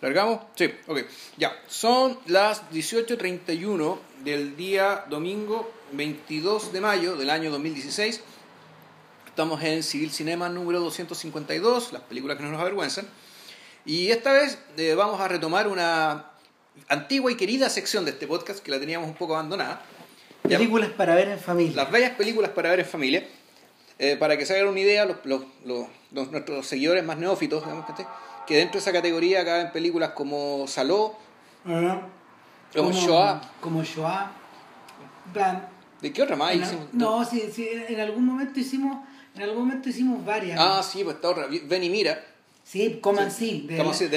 ¿Largamos? Sí, ok. Ya, son las 18.31 del día domingo 22 de mayo del año 2016. Estamos en Civil Cinema número 252, las películas que no nos avergüenzan. Y esta vez eh, vamos a retomar una antigua y querida sección de este podcast que la teníamos un poco abandonada. Películas para ver en familia. Las bellas películas para ver en familia. Eh, para que se hagan una idea, los, los, los, nuestros seguidores más neófitos, digamos que, que dentro de esa categoría caben películas como Saló, como Shoah. Como Shoah. Plan, ¿De qué otra más en- hicimos? no, sí, sí, en algún momento hicimos, en algún momento hicimos varias. Ah, sí, pues está otra. Ven y mira. Sí, Coman sí, de, Sí, de.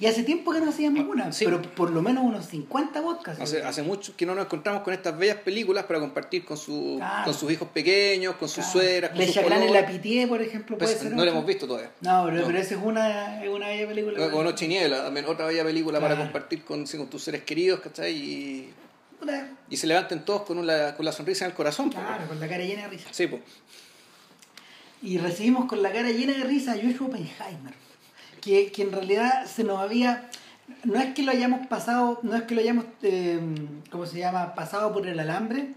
Y hace tiempo que no hacíamos una, sí. pero por lo menos unos 50 podcasts. Hace, hace mucho que no nos encontramos con estas bellas películas para compartir con, su, Claro. con sus hijos pequeños, con sus Claro. suegras, con Le sus en la Pitié, por ejemplo, puede Pues, ser. no la hemos visto todavía. No, pero, No. pero esa es una, es una bella película. O Noche y Niebla, también otra bella película para compartir con, tus seres queridos, ¿cachai? Y, y se levanten todos con, una, con la sonrisa en el corazón. Claro, con la cara llena de risa. Sí, pues. Y recibimos con la cara llena de risa a Joshua Oppenheimer, que, que en realidad se nos había... No es que lo hayamos pasado, no es que lo hayamos, eh, ¿cómo se llama?, pasado por el alambre,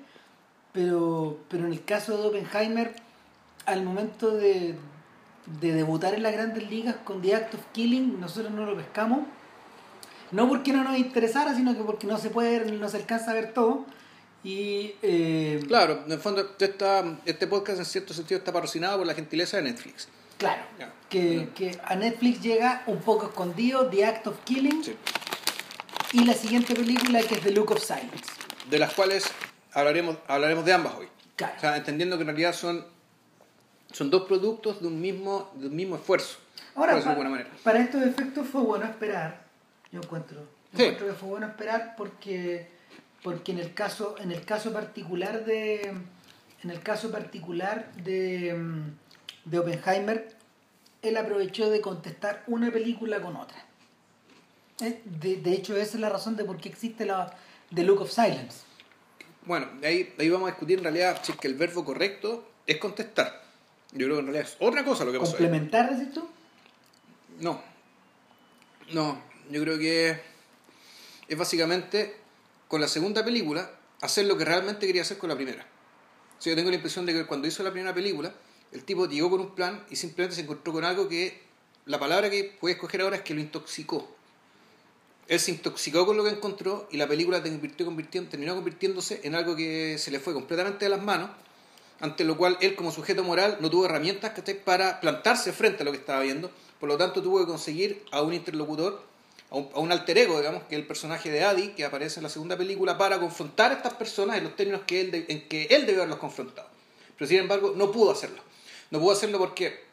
pero, pero en el caso de Oppenheimer, al momento de, de debutar en las grandes ligas con The Act of Killing, nosotros no lo pescamos. No porque no nos interesara, sino que porque no se puede ver, no se alcanza a ver todo. Y eh, Claro, en el fondo esta- este podcast en cierto sentido está patrocinado por la gentileza de Netflix. Claro, que, que a Netflix llega un poco escondido The Act of Killing Sí. y la siguiente película que es The Look of Silence. De las cuales hablaremos, hablaremos de ambas hoy. Claro. O sea, entendiendo que en realidad son, son dos productos de un mismo, de un mismo esfuerzo. Ahora, manera. para estos efectos fue bueno esperar, yo encuentro. Yo Sí. encuentro que fue bueno esperar porque, porque en el caso, en el caso particular de. En el caso particular de, mm, de Oppenheimer, él aprovechó de contestar una película con otra. Eh, De, de hecho, esa es la razón de por qué existe la The Look of Silence. Bueno, ahí, ahí vamos a discutir en realidad si es que el verbo correcto es contestar. Yo creo que en realidad es otra cosa lo que pasó. ¿Complementar, decís tú? No. No, yo creo que es básicamente con la segunda película hacer lo que realmente quería hacer con la primera. O sea, yo tengo la impresión de que cuando hizo la primera película, el tipo llegó con un plan y simplemente se encontró con algo que la palabra que puede escoger ahora es que lo intoxicó. Él se intoxicó con lo que encontró y la película convirtió, convirtiendo, terminó convirtiéndose en algo que se le fue completamente de las manos, ante lo cual él como sujeto moral no tuvo herramientas para plantarse frente a lo que estaba viendo, por lo tanto tuvo que conseguir a un interlocutor, a un, a un alter ego, digamos, que es el personaje de Adi, que aparece en la segunda película, para confrontar a estas personas en los términos que él de- en que él debió haberlos confrontado. Pero sin embargo no pudo hacerlo. No pudo hacerlo porque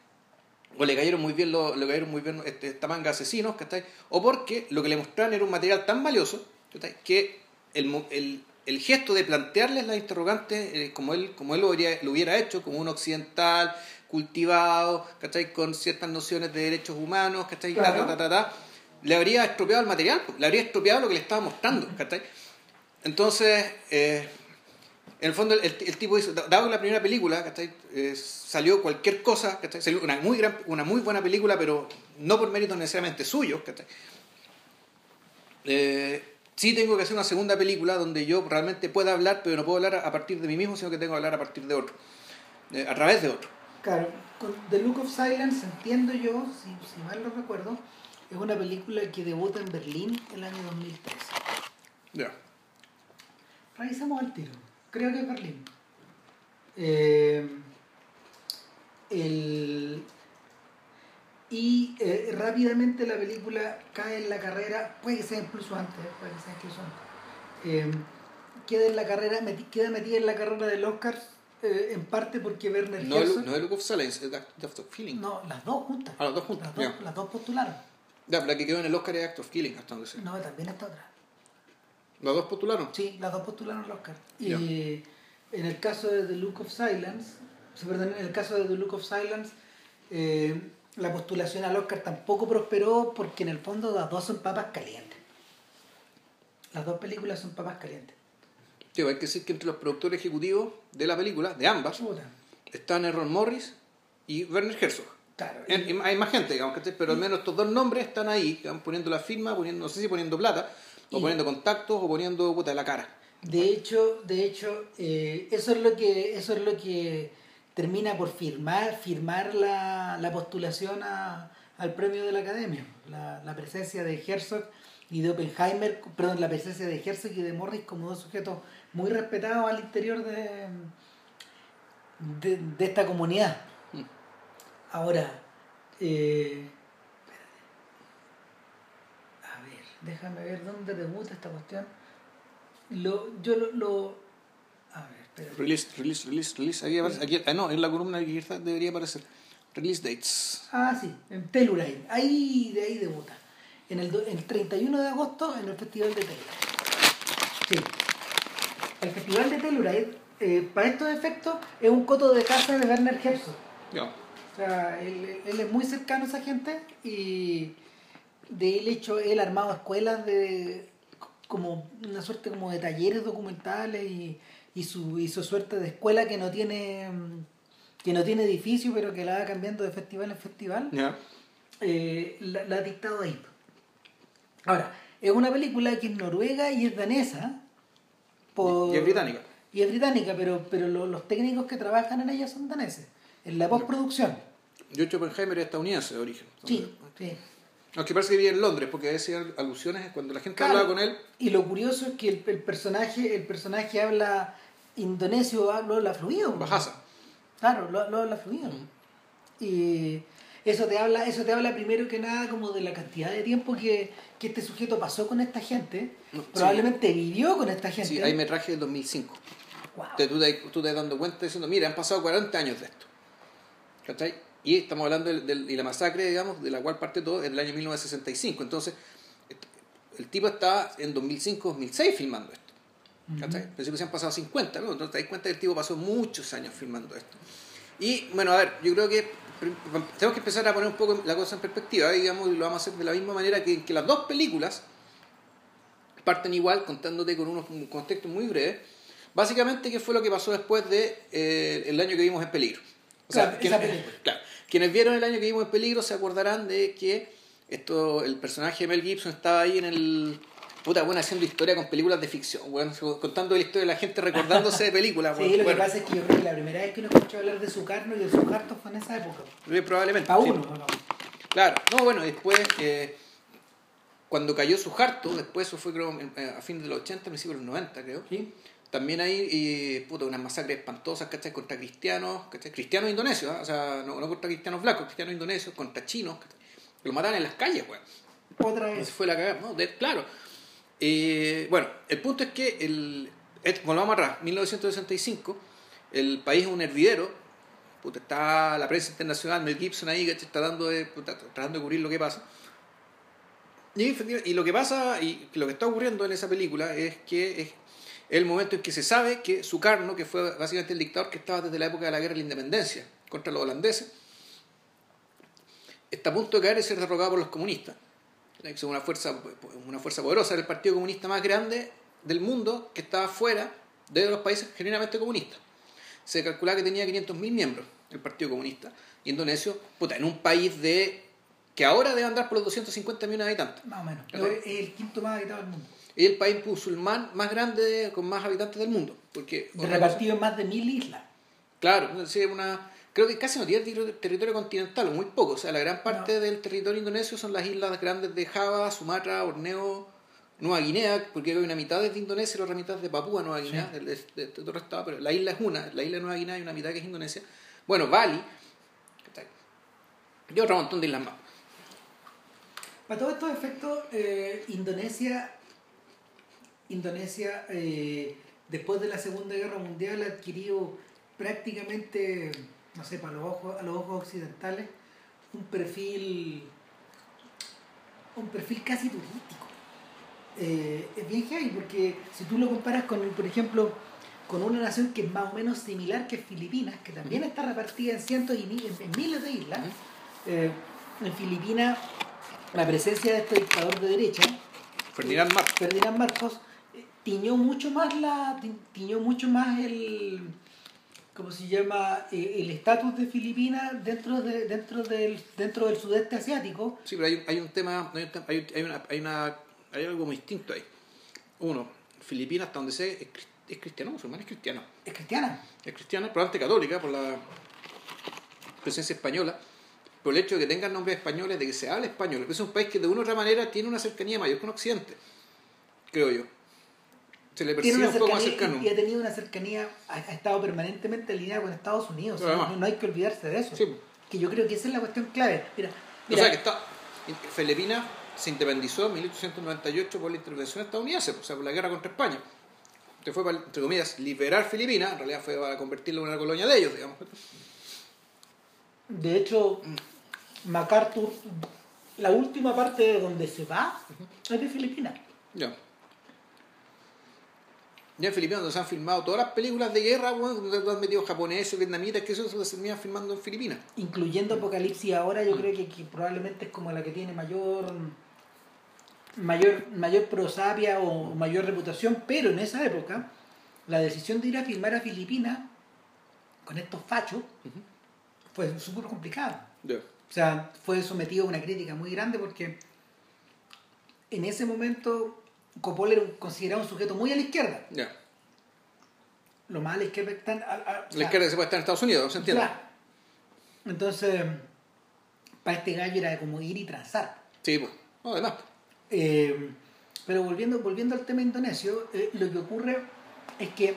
o le cayeron muy bien, lo, le cayeron muy bien este, esta manga de asesinos, ¿cachai? O porque lo que le mostraron era un material tan valioso, ¿cachai? Que el, el, el gesto de plantearles las interrogantes, eh, como él, como él lo, hubiera, lo hubiera hecho, como un occidental, cultivado, ¿cachai? Con ciertas nociones de derechos humanos, ¿cachai? Ta, Claro. ta, ta, ta, ta, le habría estropeado el material, le habría estropeado lo que le estaba mostrando, ¿cachai? Entonces, eh, en el fondo, el, el tipo hizo, dado que la primera película, ¿cachai? Eh, salió cualquier cosa, ¿cachai? Salió una muy, gran, una muy buena película, pero no por méritos necesariamente suyos, ¿cachai? Eh, sí tengo que hacer una segunda película donde yo realmente pueda hablar, pero no puedo hablar a partir de mí mismo, sino que tengo que hablar a partir de otro, eh, a través de otro. Claro, con The Look of Silence entiendo yo, si, si mal no recuerdo, es una película que debuta en Berlín el año 2013. Ya. Revisamos al tiro, creo que es Berlín. Eh, el- y eh, rápidamente la película cae en la carrera, puede que sea incluso antes, eh, puede que sea incluso antes. Eh, queda en la carrera, meti- queda metida en la carrera del Oscar eh, en parte porque Werner No, el, Herzog- no el Look of Silence, es Act of Feeling. no, las dos juntas. Ah, las dos juntas, Las dos, las dos postularon. Ya, la que quedó en el Oscar es Act of Killing, hasta donde sé. No, también está otra. Las dos postularon. Sí, las dos postularon al Oscar. Ya. Y en el caso de The Look of Silence, perdón, en el caso de The Look of Silence, eh, la postulación al Oscar tampoco prosperó porque en el fondo las dos son papas calientes. Las dos películas son papas calientes. Sí, hay que decir que entre los productores ejecutivos de la película, de ambas, Puta. están Ron Morris y Werner Herzog. Claro. En- hay más gente, digamos, pero al menos estos dos nombres están ahí, digamos, poniendo la firma, poniendo, no sé si poniendo plata, o Y- poniendo contactos, o poniendo puta la cara. De hecho, de hecho, eh, eso es lo que, eso es lo que termina por firmar, firmar la, la postulación a- al premio de la academia. La, la presencia de Herzog y de Oppenheimer, perdón, la presencia de Herzog y de Morris como dos sujetos muy respetados al interior de, de, de esta comunidad. Mm. Ahora, eh, a ver, déjame ver dónde debuta esta cuestión. Lo, yo lo, lo- A ver, espérate. Release, release, release, release. Aquí aparece, aquí, ah, no, en la columna que quizás debería aparecer. Release dates. Ah, sí, en Telluride. Ahí, de ahí debuta. En el, el 31 de agosto en el Festival de Telluride. Sí. El Festival de Telluride, eh, para estos efectos, es un coto de casa de Werner Herzog. Ya. O sea, él, él es muy cercano a esa gente y de él hecho, él ha armado escuelas de como una suerte como de talleres documentales y, y su, su suerte de escuela que no tiene que no tiene edificio pero que la va cambiando de festival en festival Ya. eh, la, la ha dictado ahí. Ahora, es una película que es noruega y es danesa. por- Y es británica. Y es británica, pero, pero lo- los técnicos que trabajan en ella son daneses. En la postproducción. George Oppenheimer es estadounidense de origen. Sí, sí. Aunque parece que vive en Londres, porque a veces hay alusiones cuando la gente Claro. hablaba con él. Y lo curioso es que el, el personaje el personaje habla indonesio, habla, habla fluido. Bajasa. Claro, lo, lo habla fluido. Y eso te habla eso te habla primero que nada como de la cantidad de tiempo que, que este sujeto pasó con esta gente. Probablemente vivió con esta gente. Sí, hay metraje del 2005. Wow. Tú, te, tú te das dando cuenta diciendo, mira, han pasado 40 años de esto. ¿Cachai? Y estamos hablando y la masacre, digamos, de la cual parte todo es del año 1965. Entonces, el tipo está en 2005-2006 filmando esto. ¿Cachai? Pensé que se han pasado 50, ¿no? Entonces te das cuenta que el tipo pasó muchos años filmando esto. Y bueno, a ver, yo creo que tenemos que empezar a poner un poco la cosa en perspectiva, digamos, y lo vamos a hacer de la misma manera que, que las dos películas parten igual, contándote con unos un contexto muy breve. Básicamente, ¿qué fue lo que pasó después de eh, el año que vimos en peligro? O sea, Claro, quienes, esa película. claro, quienes vieron el año que vimos en peligro se acordarán de que esto, el personaje de Mel Gibson estaba ahí en el puta bueno haciendo historia con películas de ficción, bueno, contando la historia de la gente recordándose de películas. Sí, bueno, lo bueno, que pasa es que yo creo que la primera vez que uno escuchó hablar de Sukarno y de Suharto fue en esa época. eh, probablemente. Pa' sí. uno, ¿no? Claro, no, bueno, después, eh, cuando cayó Suharto, después eso fue creo eh, a fines de los 80, principios de los 90, creo. ¿Sí? También hay, eh, puta, unas masacres espantosas, ¿cachai? Contra cristianos, ¿cachai? Cristianos indonesios, ¿ah? o sea, no, no contra cristianos blancos, cristianos indonesios, contra chinos, ¿cachai? Lo mataban en las calles, weón. Otra vez. fue la cagada, ¿no? De- claro. Eh, bueno, el punto es que, el, et- volvamos atrás, 1965, el país es un hervidero, puta, está la prensa internacional, Mel Gibson ahí, ¿cachai? Dando de, puta, tratando de cubrir lo que pasa. Y, y lo que pasa, y lo que está ocurriendo en esa película es que es el momento en que se sabe que Sukarno, que fue básicamente el dictador que estaba desde la época de la guerra de la independencia contra los holandeses, está a punto de caer y ser derrocado por los comunistas. son una fuerza, una fuerza poderosa, era el partido comunista más grande del mundo que estaba fuera de los países genuinamente comunistas. Se calculaba que tenía 500.000 miembros el Partido Comunista Indonesio, puta, en un país de que ahora debe andar por los 250 millones de habitantes. Más o menos. Es el quinto más habitado del mundo. Es el país musulmán más grande con más habitantes del mundo. Porque, De repartido en más de mil islas. Claro, sí, una, creo que casi no tiene ter- territorio continental, o muy poco. O sea, la gran parte No. del territorio indonesio son las islas grandes de Java, Sumatra, Borneo, Nueva Guinea, porque hay una mitad es de Indonesia y la otra mitad es de Papúa Nueva Guinea, del- de, de- de todo el estado, pero la isla es una, la isla de Nueva Guinea y una mitad que es Indonesia. Bueno, Bali, y otro montón de islas más. Para todos estos efectos, eh, Indonesia, Indonesia eh, después de la Segunda Guerra Mundial ha adquirido prácticamente, no sé, para los ojos, a los ojos occidentales, un perfil, un perfil casi turístico. Eh, es bien heavy porque si tú lo comparas con, por ejemplo, con una nación que es más o menos similar que Filipinas, que también está repartida en cientos y mi- en, miles de islas, eh, en Filipinas la presencia de este dictador de derecha, Ferdinand Marcos. Ferdinand Marcos, tiñó mucho más la ti- tiñó mucho más el ¿cómo se llama? Eh, el estatus de Filipinas dentro, de, dentro, del, dentro del sudeste asiático. Sí, pero hay, hay un tema, hay, un hay, hay una, hay, una, hay algo muy distinto ahí. Uno, Filipinas, hasta donde sé, es, es cristiano, musulmán, es cristiano. Es cristiana. Es cristiana, probablemente católica por la presencia española, por el hecho de que tengan nombres españoles, de que se hable español. Es un país que de una u otra manera tiene una cercanía mayor con Occidente, creo yo. Se le percibe un poco más cercano. y ha tenido una cercanía, ha, ha estado permanentemente alineada con Estados Unidos. Pero no, hay que olvidarse de eso. Sí. Que yo creo que esa es la cuestión clave. Mira, O mira sea que está. Filipinas se independizó en 1898 por la intervención estadounidense, o sea, por la guerra contra España. Que fue para, entre comillas, liberar Filipinas, en realidad fue para convertirlo en una colonia de ellos, digamos. de hecho, MacArthur, la última parte de donde se va es de Filipinas. Ya. Ya en Filipinas donde se han filmado todas las películas de guerra, bueno, donde han metido japoneses, vietnamitas, que eso se terminan filmando en Filipinas. incluyendo Apocalipsis ahora, yo creo que, que probablemente es como la que tiene mayor mayor mayor prosapia o mayor reputación, pero en esa época la decisión de ir a filmar a Filipinas con estos fachos fue súper complicada. O sea, fue sometido a una crítica muy grande porque en ese momento Coppola era considerado un sujeto muy a la izquierda. Ya. Lo más a la izquierda que están... a- a- o La sea, izquierda se puede estar en Estados Unidos, ¿se entiende? Claro. Entonces, para este gallo era como ir y transar. Sí, pues. No, además. Eh, pero volviendo, volviendo al tema indonesio, eh, lo que ocurre es que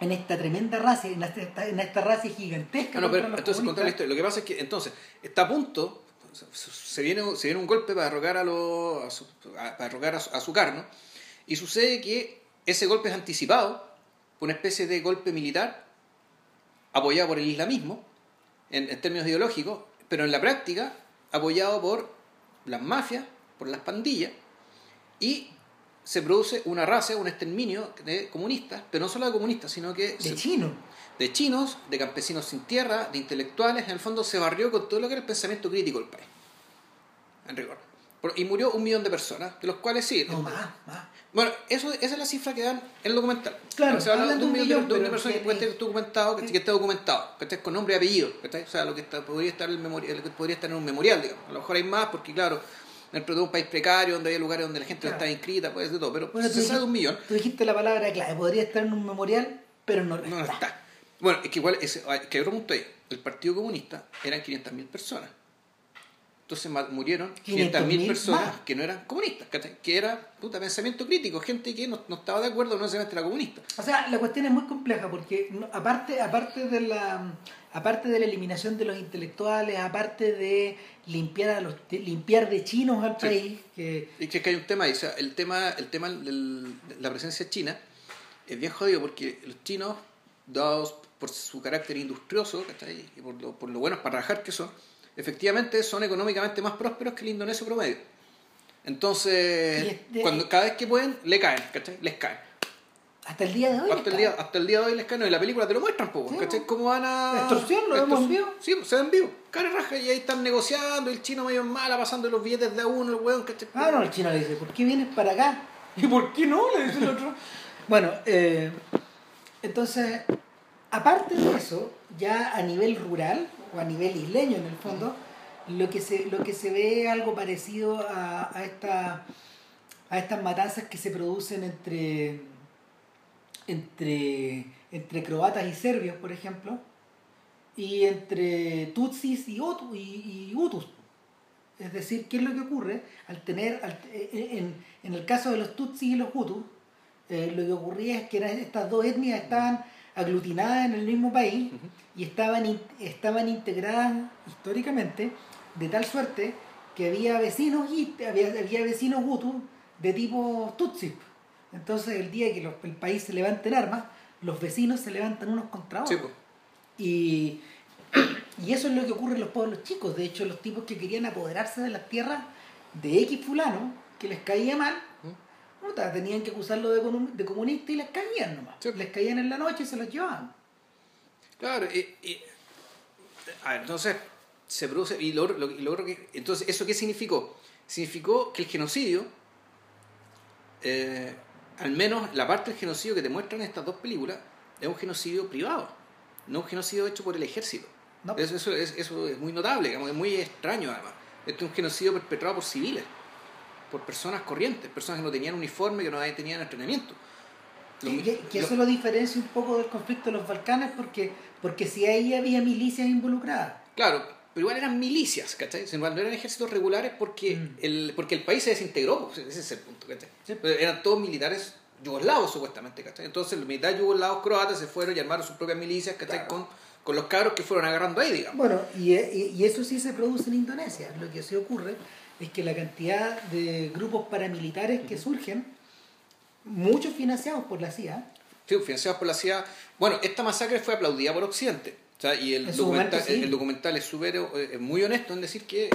en esta tremenda raza, en esta, en esta raza gigantesca. Ah, no, pero entonces contar la historia. Lo que pasa es que entonces está a punto, se viene, se viene un golpe para derrocar a, los, a, su, a- para derrocar a, su- a Sukarno, y sucede que ese golpe es anticipado por una especie de golpe militar apoyado por el islamismo en, en términos ideológicos, pero en la práctica apoyado por las mafias, por las pandillas, y se produce una raza, un exterminio de comunistas, pero no solo de comunistas, sino que De se- chino. De chinos, de campesinos sin tierra, de intelectuales, en el fondo se barrió con todo lo que era el pensamiento crítico del país. En rigor. Y murió un millón de personas, de los cuales sí. No, más, más. Bueno, eso, esa es la cifra que dan en el documental. Claro, se habla de un millón de, de una pero persona que que- puede estar documentado, que, que esté documentado, que esté con nombre y apellido, ¿cachai? O sea, lo que está, podría estar en el memorial, lo que podría estar en un memorial, digamos. A lo mejor hay más, porque claro, dentro de un país precario, donde hay lugares donde la gente no está inscrita, puede ser de todo, pero Bueno, se sabe de un dijiste- millón. Tú dijiste la palabra clave, podría estar en un memorial, pero no, está. está. Bueno, es que igual, es, hay- que otro punto ahí. El Partido Comunista eran 500.000 personas. Entonces murieron 500.000 500.000 personas más. que no eran comunistas, que era puta pensamiento crítico, gente que no, no estaba de acuerdo, no necesariamente era comunista. O sea, la cuestión es muy compleja porque aparte, aparte de la aparte de la eliminación de los intelectuales, aparte de limpiar a los de, limpiar de chinos al Sí. país, que Y que, que hay un tema ahí, o sea, el tema, el tema de la presencia china es bien jodido porque los chinos, dados por su carácter industrioso, ¿cachai? y por lo, por lo buenos para trabajar que son, efectivamente son económicamente más prósperos que el indonesio promedio. Entonces, cuando, cada vez que pueden, le caen, ¿cachai? Les caen. hasta el día de hoy Hasta el, día, hasta el día de hoy les caen, y la película te lo muestran, po, Sí, ¿cachai? ¿Cómo van a...? Extorsión, lo vemos en vivo. Sí, se ven vivo. Cara raja, y ahí están negociando, el chino medio en mala, pasando los billetes de a uno, el hueón, ¿cachai? Ah, no, el chino le dice, ¿por qué vienes para acá? ¿Y por qué no? Le dice el otro. bueno, eh, entonces, aparte de eso, ya a nivel rural, o a nivel isleño en el fondo, lo que se, lo que se ve algo parecido a, a, esta, a estas matanzas que se producen entre, entre, entre croatas y serbios, por ejemplo, y entre tutsis y, Otu- y, hutus. Es decir, ¿qué es lo que ocurre? Al tener, al- eh, en, en el caso de los tutsis y los hutus, eh, lo que ocurría es que eran- estas dos etnias estaban aglutinadas en el mismo país y estaban, estaban integradas históricamente de tal suerte que había vecinos había, había vecinos hutus de tipo tutsi. Entonces el día que los- el país se levante en armas, los vecinos se levantan unos contra Sí, otros. pues. Y, y eso es lo que ocurre en los pueblos chicos. De hecho, los tipos que querían apoderarse de las tierras de X fulano, que les caía mal, puta, tenían que acusarlo de, de comunista y les caían nomás. Sí. Les caían en la noche y se los llevaban. Claro, y, y- a ver, entonces se produce, y lo, que, entonces, ¿eso qué significó? Significó que el genocidio, eh, al menos la parte del genocidio que te muestran estas dos películas, es un genocidio privado, no un genocidio hecho por el ejército. No. Eso, eso, es, eso es muy notable, digamos, es muy extraño además. Este es un genocidio perpetrado por civiles, por personas corrientes, personas que no tenían uniforme, que no tenían entrenamiento. Lo Que, eso lo diferencia un poco del conflicto de los Balcanes porque, porque si ahí había milicias involucradas. Claro, pero igual eran milicias, ¿cachai? No eran ejércitos regulares porque, Mm. el, porque el país se desintegró, pues, ese es el punto, ¿cachai? Eran todos militares yugoslavos, supuestamente, ¿cachai? Entonces los militares yugoslavos croatas se fueron y armaron sus propias milicias, ¿cachai? Claro. Con, con los cabros que fueron agarrando ahí, digamos. Bueno, y, y- y eso sí se produce en Indonesia. Lo que sí ocurre es que la cantidad de grupos paramilitares que surgen, muchos financiados por la CIA, Sí, financiados por la CIA. Bueno, esta masacre fue aplaudida por Occidente. O sea, y el documental, momento, sí. el, documental es súper eh, muy honesto en decir que eh,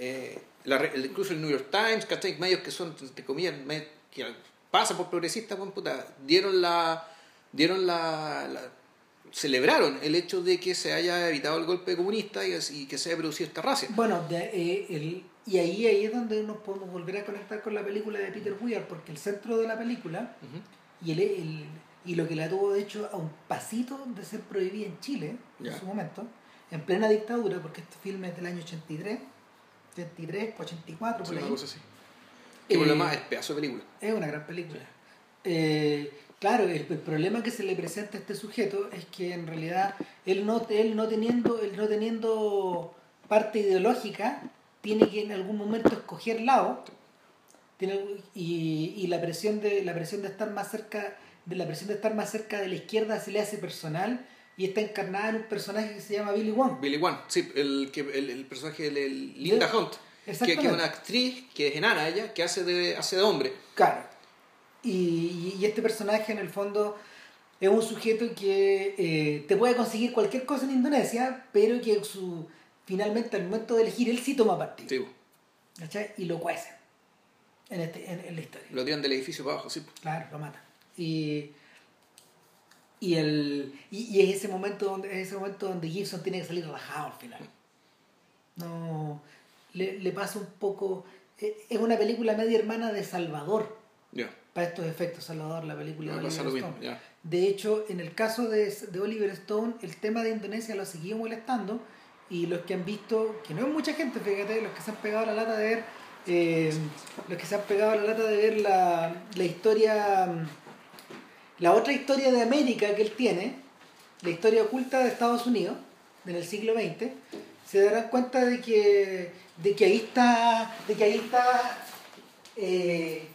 eh, la incluso el New York Times, ¿cachai? medios que son, entre comillas, que pasan por progresistas, buen puta, dieron la. dieron la, la- celebraron el hecho de que se haya evitado el golpe comunista y, y que se haya producido esta racia. Bueno, de- eh, el- y ahí, ahí es donde nos podemos volver a conectar con la película de Peter Weir, porque el centro de la película y, el, el- y lo que la tuvo de hecho a un pasito de ser prohibida en Chile en su momento, en plena dictadura, porque este filme es del año 83, 83, 84, Sí, por una ahí. cosa así. Eh, demás es pedazo de película. Es una gran película. Eh, claro, el, el problema que se le presenta a este sujeto es que en realidad él no, él no teniendo, él no teniendo parte ideológica, tiene que en algún momento escoger lado. Tiene, y, y la presión de la presión de estar más cerca de la presión de estar más cerca de la izquierda se le hace personal y está encarnada en un personaje que se llama Billy Wong. Billy Wan, sí, el, que, el, el personaje de Linda. Hunt, que, que es una actriz que es enana ella, que hace de, hace de hombre. Claro. Y, y este personaje en el fondo es un sujeto que eh, te puede conseguir cualquier cosa en Indonesia, pero que su finalmente al momento de elegir él sí toma partido. Sí, ¿cachai? Y lo cuece en, este, en, en la historia. lo tiran del edificio para abajo, sí. Claro, lo mata. Y, y, el, y, y es ese momento donde es ese momento donde Gibson tiene que salir rajado al final. No le, le pasa un poco. eh, Es una película media hermana de Salvador Ya, para estos efectos, Salvador, la película de Oliver Stone. mismo. De hecho, en el caso de, de Oliver Stone, el tema de Indonesia lo siguió molestando y los que han visto, que no es mucha gente, fíjate, los que se han pegado la lata de ver, eh, los que se han pegado la lata de ver la, la historia, mm, la otra historia de América que él tiene, la historia oculta de Estados Unidos, en el siglo XX, se darán cuenta de que, de que ahí está, de que ahí está eh,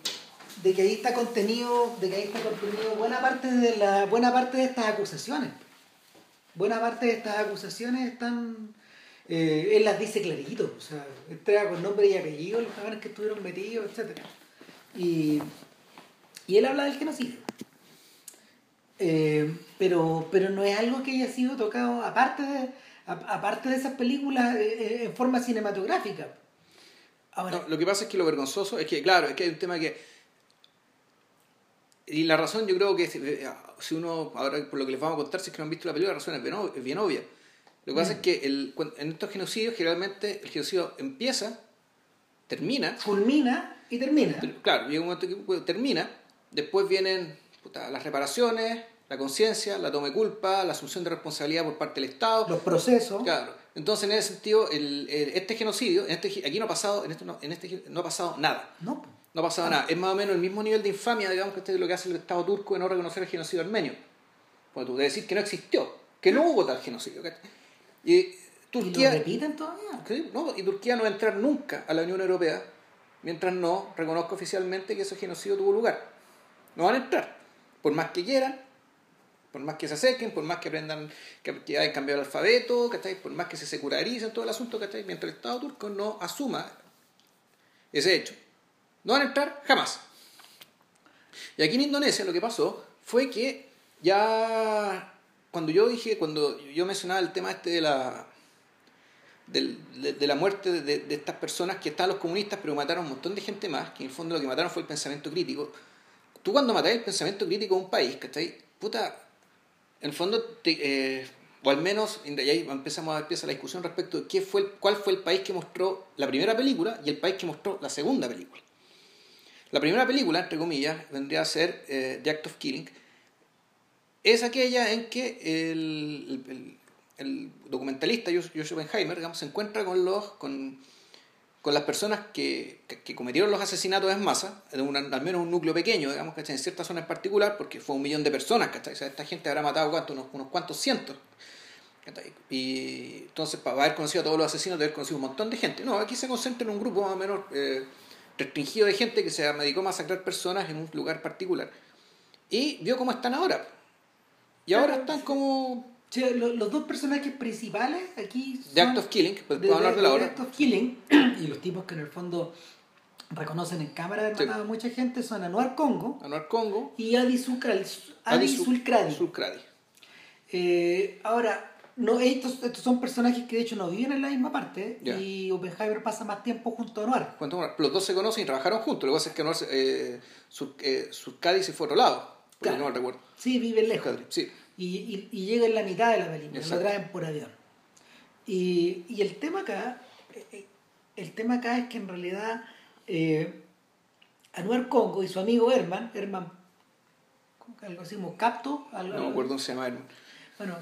de que ahí está contenido, de que ahí está contenido buena parte de la buena parte de estas acusaciones. Buena parte de estas acusaciones están eh, él las dice clarito, o sea, entrega con nombre y apellido los cabrones que estuvieron metidos, etcétera. Y, y él habla del genocidio. Eh, pero, pero no es algo que haya sido tocado, aparte de, aparte de esas películas, eh, eh, en forma cinematográfica. Lo que pasa es que lo vergonzoso es que, claro, es que hay un tema que. Y la razón, yo creo que si- uno, ahora por lo que les vamos a contar, si es que no han visto la película, la razón es bien obvia. Lo que pasa Mm. es que el, en estos genocidios, generalmente el genocidio empieza, termina, culmina y termina. ter- claro, llega un momento que pues, termina, después vienen puta, las reparaciones, la conciencia, la toma de culpa, la asunción de responsabilidad por parte del Estado. Los procesos. Claro. Entonces, en ese sentido, el, el- este genocidio, en este, aquí no ha pasado, en este, no, en este no ha pasado nada. No. No ha pasado nada. Es más o menos el mismo nivel de infamia, digamos, que este es lo que hace el Estado turco de no reconocer el genocidio armenio. Porque tú de decir que no existió, que no hubo tal genocidio. ¿cachai? Y ¿Y lo Turquía, repiten todavía? ¿sí? no, y Turquía no va a entrar nunca a la Unión Europea mientras no reconozca oficialmente que ese genocidio tuvo lugar. No van a entrar. Por más que quieran, por más que se acerquen, por más que aprendan que, que hayan cambiado el alfabeto, ¿cachai? por más que se todo el asunto, ¿cachai? mientras el Estado turco no asuma ese hecho. No van a entrar jamás. Y aquí en Indonesia lo que pasó fue que ya cuando yo dije, cuando yo mencionaba el tema este de la de, de la muerte de, estas personas que estaban los comunistas pero mataron un montón de gente más, que en el fondo lo que mataron fue el pensamiento crítico. Tú cuando matas el pensamiento crítico de un país, ¿cachai? Puta, en el fondo, te- eh, o al menos, y ahí empezamos a empieza la discusión respecto de qué fue cuál fue el país que mostró la primera película y el país que mostró la segunda película. La primera película, entre comillas, vendría a ser eh, The Act of Killing, es aquella en que el, el, documentalista Joshua Oppenheimer digamos, se encuentra con los con, con las personas que, que, cometieron los asesinatos en masa, en al menos un núcleo pequeño, digamos, ¿cachai? en cierta zona en particular, porque fue un millón de personas, ¿cachai? O sea, esta gente habrá matado ¿cuánto? Unos, unos cuantos cientos. Y entonces, para haber conocido a todos los asesinos, debe haber conocido un montón de gente. No, aquí se concentra en un grupo más o menos eh, restringido de gente que se dedicó a masacrar personas en un lugar particular. Y vio cómo están ahora. Y ahora están como... los, dos personajes principales aquí son... The Act of Killing, pues, de, hablar de la hora. Act of Killing, y los tipos que en el fondo reconocen en cámara haber matado a mucha gente son Anuar Congo. Anuar Congo. Y Adi, Sulkradi. Adi Sulkradi. Eh, ahora, no, estos, estos son personajes que de hecho no viven en la misma parte y Oppenheimer pasa más tiempo junto a Anuar. Los dos se conocen y trabajaron juntos. Lo que pasa es que Anuar, eh, Sur, eh, se fue a otro lado. Claro. No recuerdo. Sí, vive lejos. Sí. Y, y, llega en la mitad de la película, lo traen por avión. Y, y, el tema acá, eh, el tema acá es que en realidad eh, Anuar Congo y su amigo Herman, Herman, ¿cómo que algo así como Capto? Algo, no me acuerdo cómo se llama Herman. Bueno,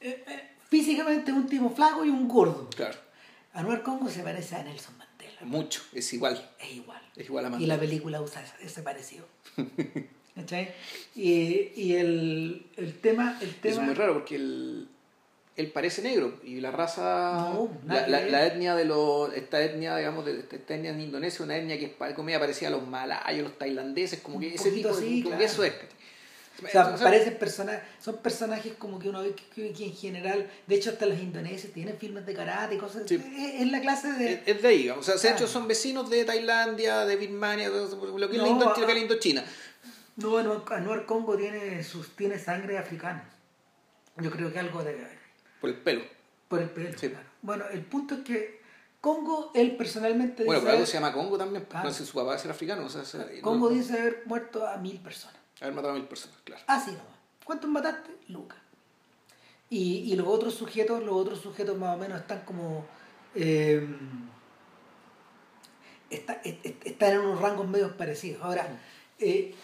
eh, eh, físicamente un tipo flaco y un gordo. Claro. Anuar Congo se parece a Nelson Mandela. Mucho, es igual. Es igual. Es igual a Mandela. Y la película usa ese parecido. ¿Cachai? Y, y el, el, tema, el tema... Es muy raro porque el, él parece negro y la raza la, la, etnia de los esta etnia digamos de esta etnia en Indonesia una etnia que es como parecía a los malayos los tailandeses como que ese tipo así, como eso es o sea, parecen personajes, son personajes como que uno ve que, en general, de hecho hasta los indoneses tienen filmes de karate y cosas, es, la clase de... Es, de ahí, o sea, de hecho son vecinos de Tailandia, de Birmania, lo que es la, Indochina. No, Anuar Congo tiene, sus, tiene sangre africana. Yo creo que algo debe haber. Por el pelo. Por el pelo, claro. Bueno, el punto es que Congo, él personalmente Bueno, pero algo se llama Congo también, no sé, su papá es africano. O sea, Congo dice haber muerto a mil personas. Haber matado a mil personas, claro. Ah, sí, nomás. ¿Cuántos mataste? Lucas. Y, y los otros sujetos, los otros sujetos más o menos están como... Eh, está, están en unos rangos medios parecidos. Ahora, eh,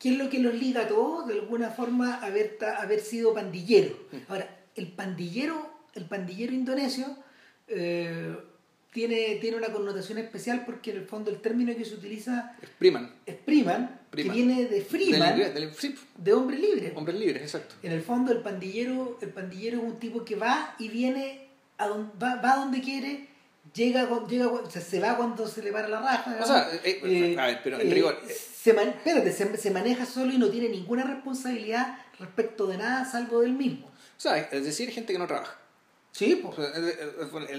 ¿qué es lo que los liga a todos? De alguna forma, haber, haber sido pandilleros. Ahora, el pandillero, el pandillero indonesio eh, tiene, tiene una connotación especial porque en el fondo el término que se utiliza es priman, es priman, que viene de freeman, de hombre libre. Hombre libre, exacto. En el fondo el pandillero, el pandillero es un tipo que va y viene a donde, va, va donde quiere, llega, llega o sea, se va cuando se le para la raja. O sea, eh, eh, a ver, pero en rigor... Se, espérate, se, se maneja solo y no tiene ninguna responsabilidad respecto de nada salvo del mismo. O sea, es decir, gente que no trabaja. Sí, pues.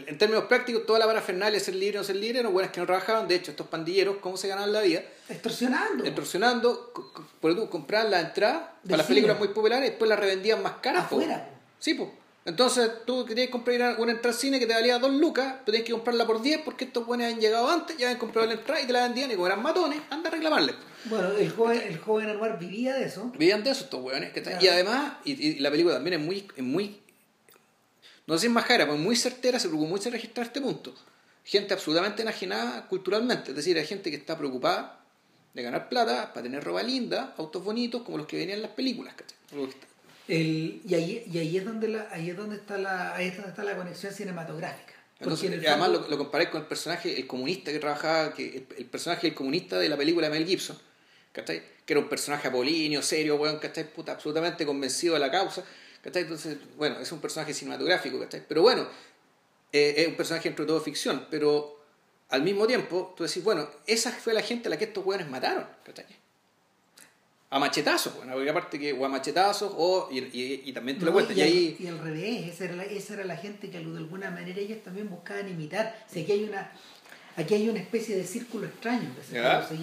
En términos prácticos, toda la parafernalia es ser libre o no ser libre, no buenas que no trabajaban. De hecho, estos pandilleros, ¿cómo se ganan la vida? Extorsionando. Extorsionando, por tú comprar la entrada para las películas muy populares y después la revendían más caras. Afuera. Sí, pues. Entonces tú querías comprar una entrada al cine que te valía dos lucas, pero tenías que comprarla por 10 porque estos buenos habían llegado antes, ya habían comprado la entrada y te la vendían y como eran matones, anda a reclamarle. Bueno, el joven, el joven Anuar vivía de eso. Vivían de eso estos hueones. Y además, y, la película también es muy, es muy no sé si es majara, pero muy certera, se preocupó mucho en registrar este punto. Gente absolutamente enajenada culturalmente, es decir, hay gente que está preocupada de ganar plata para tener ropa linda, autos bonitos, como los que venían en las películas. El, y, ahí, y ahí es donde la, ahí es donde está la, ahí es donde está la conexión cinematográfica. además lo, lo, comparé con el personaje, el comunista que trabajaba, que el, personaje el comunista de la película de Mel Gibson, ¿cachai? que era un personaje apolíneo, serio, bueno, ¿cachai? Puta, absolutamente convencido de la causa. ¿cachai? Entonces, bueno, es un personaje cinematográfico, ¿cachai? Pero bueno, eh, es un personaje entre todo ficción, pero al mismo tiempo, tú decís, bueno, esa fue la gente a la que estos hueones mataron, ¿cachai? A machetazos, bueno, porque aparte que o a machetazos, o, y, y, también te lo cuento, y, ahí... Y al revés, esa era, la, esa era la gente que de alguna manera ellos también buscaban imitar. O sea, aquí hay una, aquí hay una especie de círculo extraño,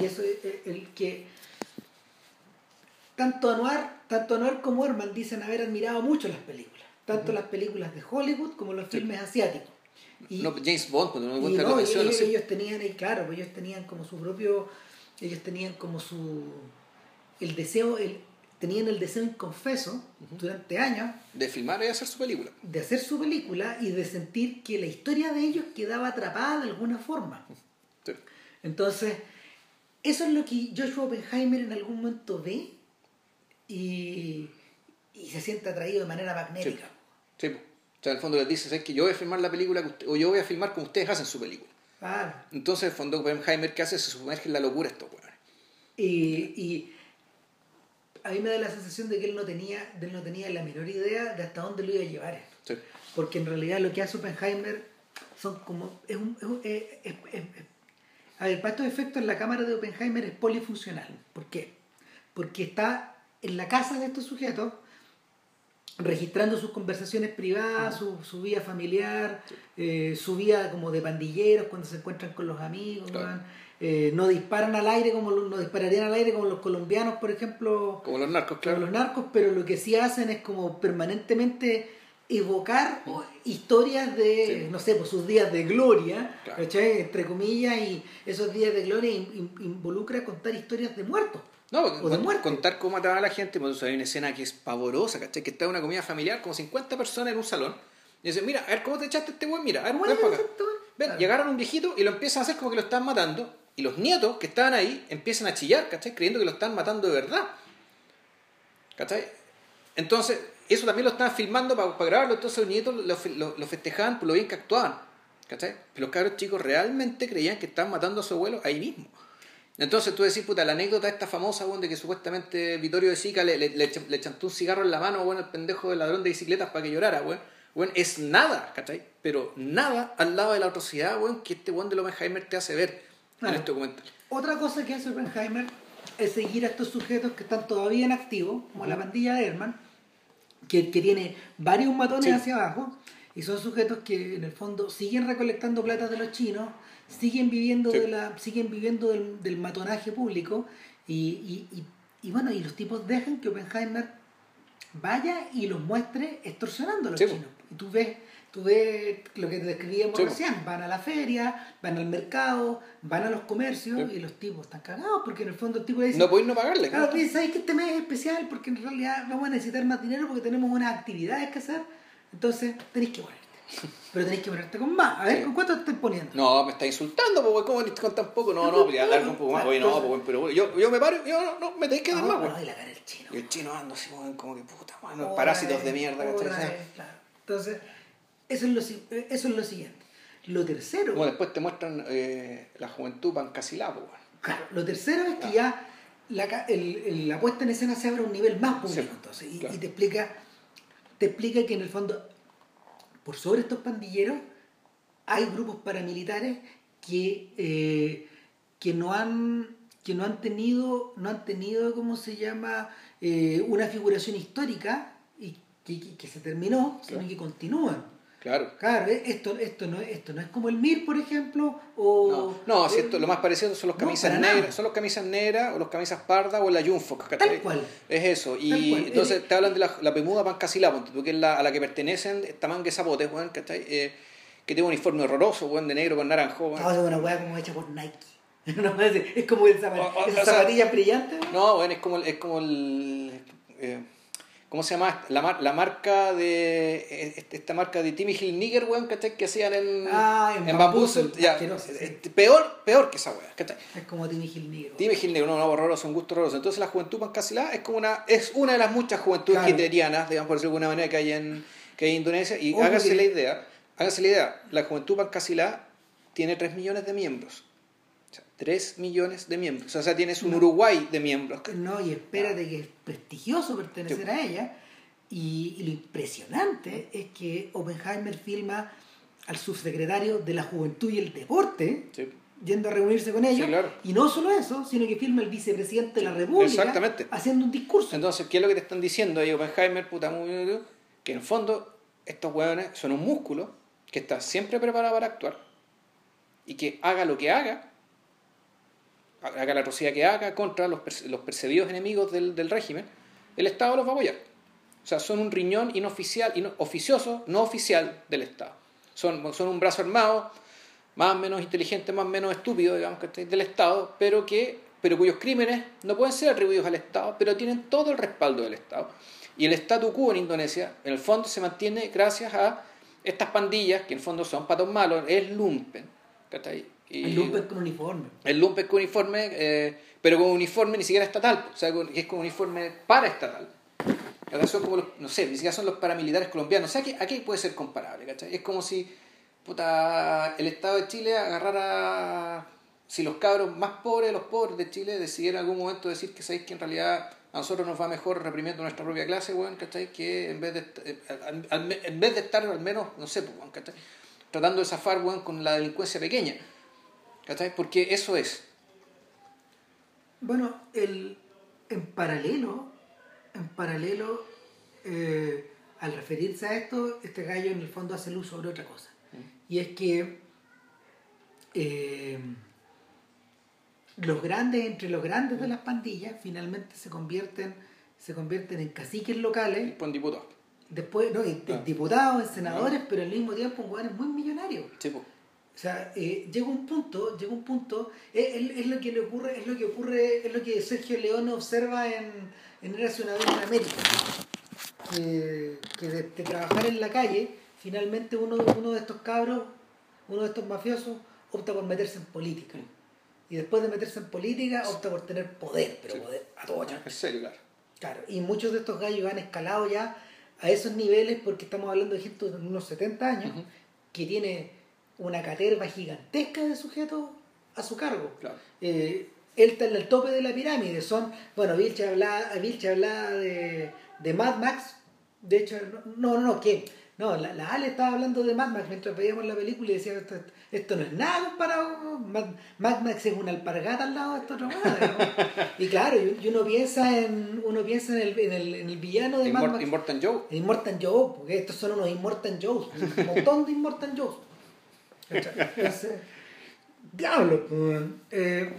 y eso es el que tanto Anuar, tanto Anuar como Herman dicen haber admirado mucho las películas, tanto las películas de Hollywood como los filmes asiáticos. Y, no, James Bond, cuando me cuenta no, ellos, ellos, tenían, claro, pues ellos tenían como su propio, ellos tenían como su, el deseo, el, tenían el deseo inconfeso durante años de filmar y hacer su película. De hacer su película y de sentir que la historia de ellos quedaba atrapada de alguna forma. Entonces, eso es lo que Joshua Oppenheimer en algún momento ve y, y se siente atraído de manera magnética. Sí, po. o sea, en el fondo les dices, es que yo voy a filmar la película, que usted- o yo voy a filmar como ustedes hacen su película. Claro. Entonces, en el fondo, Oppenheimer, ¿qué hace? Se sumerge en la locura estos weones. Y, y a mí me da la sensación de que él no tenía, de él no tenía la menor idea de hasta dónde lo iba a llevar. Sí. Porque en realidad lo que hace Oppenheimer son como. Es un, es un- es- es- a ver, para estos efectos, la cámara de Oppenheimer es polifuncional. ¿Por qué? Porque está en la casa de estos sujetos registrando sus conversaciones privadas, su, su vida familiar, eh, su vida como de pandilleros cuando se encuentran con los amigos. Claro. Eh, no disparan al aire como los- no dispararían al aire como los colombianos, por ejemplo, Como los narcos, como claro. los narcos, pero lo que sí hacen es como permanentemente evocar historias de, Sí. no sé, pues sus días de gloria, Claro. entre comillas, y esos días de gloria in- in- involucra contar historias de muertos. No, porque O de muerte. contar cómo mataban a la gente, pues hay una escena que es pavorosa, ¿cachai? Que está en una comida familiar, como 50 personas en un salón. Y dicen, mira, a ver, ¿cómo te echaste este weón? Mira, a ver, ¿Cómo ven para acá. Ven, Claro. llegaron un viejito y lo empiezan a hacer como que lo están matando. Y los nietos que estaban ahí empiezan a chillar, ¿cachai? Creyendo que lo están matando de verdad. ¿Cachai? Entonces, eso también lo estaban filmando para, grabarlo. Entonces los nietos lo, lo- lo festejaban por lo bien que actuaban. ¿Cachai? Pero los cabros chicos realmente creían que estaban matando a su abuelo ahí mismo. Entonces tú decís, puta, la anécdota esta famosa, weón, de que supuestamente Vittorio de Sica le, le, le, le chantó un cigarro en la mano, weón, al pendejo del ladrón de bicicletas para que llorara, weón. Weón, es nada, ¿cachai? Pero nada al lado de la atrocidad, weón, que este weón de Oppenheimer te hace ver Claro. en este documental. Otra cosa que hace Oppenheimer es seguir a estos sujetos que están todavía en activo, como la pandilla de Herman, que, que tiene varios matones Sí. hacia abajo, y son sujetos que en el fondo siguen recolectando plata de los chinos, siguen viviendo Sí. de la, siguen viviendo del, del matonaje público, y, y, y, y bueno, y los tipos dejan que Oppenheimer vaya y los muestre extorsionando a los Sí, chinos. Y tú ves, tú ves lo que te describíamos Sí, recién, van a la feria, van al mercado, van a los comercios y los tipos están cagados porque en el fondo el tipo dice, No podéis no pagarle, claro, claro. ¿sabes que este mes es especial? Porque en realidad vamos a necesitar más dinero porque tenemos unas actividades que hacer, entonces tenéis que ponerte. Pero tenéis que ponerte con más. A ver. ¿con cuánto estás poniendo? No, me está insultando, pues, ¿cómo con tan poco? No, No, no, dale no, un poco más. Oye, no, pues, pero yo, yo me paro, yo no, no, me tenéis que dar más, no, y la cara del chino. Y el chino ando así, como que puta, Otra parásitos de mierda, ¿cachai? claro. Entonces, eso es, lo, si- eso es lo siguiente. Lo tercero, Bueno, después te muestran eh, la juventud pancasilá, pues, claro, lo tercero es que ya la, el- el- la puesta en escena se abre a un nivel más público. Sí, entonces, y, claro. y te explica te explica que en el fondo, por sobre estos pandilleros, hay grupos paramilitares que, eh, que no han que no han tenido no han tenido cómo se llama Eh, una figuración histórica y que, que- que se terminó sino que continúan Claro. claro eh, esto esto no esto no es como el MIR por ejemplo o No, no eh, cierto, lo más parecido son los camisas negras, son los camisas negras o los camisas pardas o la Junfox. Tal cual. Es eso. Y entonces Eh, te hablan de la, la Pemuda tú, que es la, a la que pertenecen esta manga zapotes, weón, ¿cachai? Eh, que tiene un uniforme horroroso, weón, de negro con naranjo, weón. no, es una hueá como hecha por Nike No, es, como el zapa- O- o- esas o sea, zapatillas brillantes No, bueno, es como, el- es como el. eh, ¿Cómo se llama? La, mar- la marca de. eh, este- Esta marca de Timmy Hilniger, weón, ¿cachai? Que hacían en. Ah, en ya. asqueroso, sí. Eh, Peor, peor que esa weón, ¿cachai? es como Timmy Hill Negro Timmy Hilniger, no, no, horroroso, un gusto horroroso. Entonces la juventud pancasilá es como una. Es una de las muchas juventudes Claro. hitlerianas, digamos, por decirlo de alguna manera, que hay en, que hay en Indonesia. Y hágase que- la idea, hágase la idea, la juventud pancasilá tiene 3 millones de miembros. O sea, 3 millones de miembros. O sea, tienes un Uruguay de miembros. No, y espérate que es prestigioso pertenecer Sí. a ella. Y, y lo impresionante es que Oppenheimer filma al subsecretario de la Juventud y el Deporte Sí. yendo a reunirse con ellos. Sí, claro. Y no solo eso, sino que filma al vicepresidente de la República haciendo un discurso. Entonces, ¿qué es lo que te están diciendo ahí, Oppenheimer, puta, que en el fondo estos hueones son un músculo que está siempre preparado para actuar y que haga lo que haga, haga la atrocidad que haga contra los, los percebidos enemigos del, del régimen, el Estado los va a apoyar. O sea, son un riñón inoficial, ino- oficioso, no oficial del Estado. Son, son un brazo armado, más o menos inteligente, más o menos estúpido, digamos, que del Estado, pero que pero cuyos crímenes no pueden ser atribuidos al Estado, pero tienen todo el respaldo del Estado. Y el statu quo en Indonesia, en el fondo, se mantiene gracias a estas pandillas, que en el fondo son patos malos, es lumpen. ¿cachai? Y- El lumpen con uniforme. el lumpen con uniforme, eh, pero con uniforme ni siquiera estatal, o sea, con- es con uniforme paraestatal. Son como los, no sé, ni siquiera son los paramilitares colombianos. O sea, ¿a qué, puede ser comparable? ¿cachai? Es como si puta, el Estado de Chile agarrara. Si los cabros más pobres de los pobres de Chile decidieran en algún momento decir que sabéis que en realidad a nosotros nos va mejor reprimiendo nuestra propia clase, weón, ¿cachai? Que en vez de, eh, en vez de estar al menos, no sé, pues, ¿cachai? Tratando de zafar, weón, con la delincuencia pequeña. ¿Cachai? Porque eso es. Bueno, el, en paralelo, en paralelo, eh, al referirse a esto, este gallo en el fondo hace luz sobre otra cosa. Mm. Y es que eh, los grandes, entre los grandes de las pandillas, finalmente se convierten, se convierten en caciques locales. Y diputados. Después, no, en, ah. diputados, en senadores, ah. pero al mismo tiempo en muy millonarios. Sí, pues. O sea, eh, llega un punto, llega un punto, es, es, lo que le ocurre, es lo que ocurre, es lo que Sergio León observa en, en Érase una vez en América. que de, trabajar en la calle, finalmente uno, uno de estos cabros, uno de estos mafiosos, opta por meterse en política. Y después de meterse en política, opta por tener poder, pero poder a todo ya. Es serio, claro. Claro, y muchos de estos gallos han escalado ya a esos niveles porque estamos hablando de gente de unos 70 años que tiene una caterva gigantesca de sujetos a su cargo. Eh, él está en el tope de la pirámide. Son, bueno, Vilche hablaba, hablaba de, de Mad Max. De hecho, no, no, no, ¿qué? No, la, la, Ale estaba hablando de Mad Max mientras veíamos la película y decía, esto, esto no es nada comparado. Mad, Mad, Max es una alpargata al lado de esto otro Y claro, y, uno piensa en uno piensa en el, en el, en el villano de Mad Max. Immortan Joe. Immortan Joe, porque estos son unos Immortan Joes. Un montón de Immortan Joes. Diablo, eh,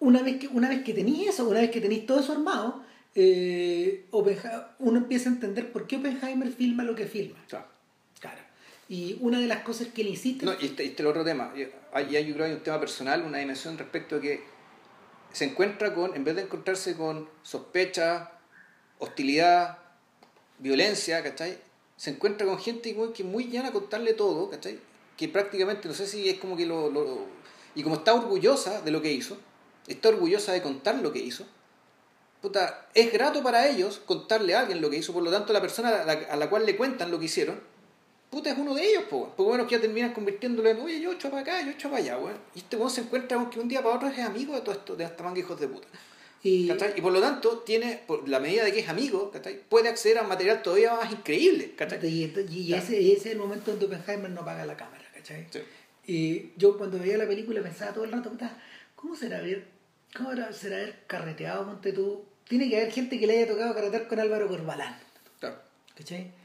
una vez que una vez que tenéis eso, una vez que tenéis todo eso armado, eh, uno empieza a entender por qué Oppenheimer filma lo que filma. Claro. Y una de las cosas que le hiciste... No, y este, este es el otro tema. Hay, yo creo que hay un tema personal, una dimensión respecto a que se encuentra con, en vez de encontrarse con sospecha, hostilidad, violencia, ¿cachai? Se encuentra con gente que es muy llana a contarle todo, ¿cachai? Que prácticamente, no sé si es como que lo, lo, Y como está orgullosa de lo que hizo, está orgullosa de contar lo que hizo, puta, es grato para ellos contarle a alguien lo que hizo, por lo tanto la persona a la, cual le cuentan lo que hicieron, puta, es uno de ellos, pues, porque bueno, que ya terminan convirtiéndolo en, oye, yo echo para acá, yo echo para allá, weón. Y este weón se encuentra con que un día para otro es amigo de todo esto, de hasta manga hijos de puta. Y, y por lo tanto, tiene, por la medida de que es amigo, puede acceder a material todavía más increíble. Y, ese, es el momento en que Oppenheimer no paga la cámara. Y yo cuando veía la película pensaba todo el rato, ¿cómo será haber, cómo será haber carreteado, monte tú? Tiene que haber gente que le haya tocado carretear con Álvaro Corbalán. Claro.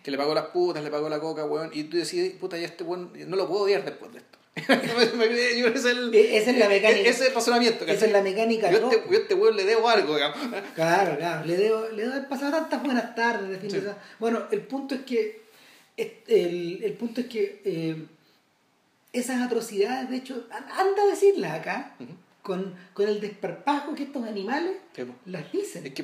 Que le pagó las putas, le pagó la coca, weón. Y tú decides, puta, ya este weón, no lo puedo odiar después de esto. Es el, e-, esa es la mecánica. Ese es el razonamiento. Esa es la mecánica. Yo, este, yo este weón le debo algo, digamos. Claro, claro. Le debo, le debo haber pasado tantas buenas tardes de fin de semana. Bueno, el punto es que. El, el punto es que. Eh, esas atrocidades, de hecho, anda a decirlas acá. Con, con, el desparpajo que estos animales las dicen. Es que,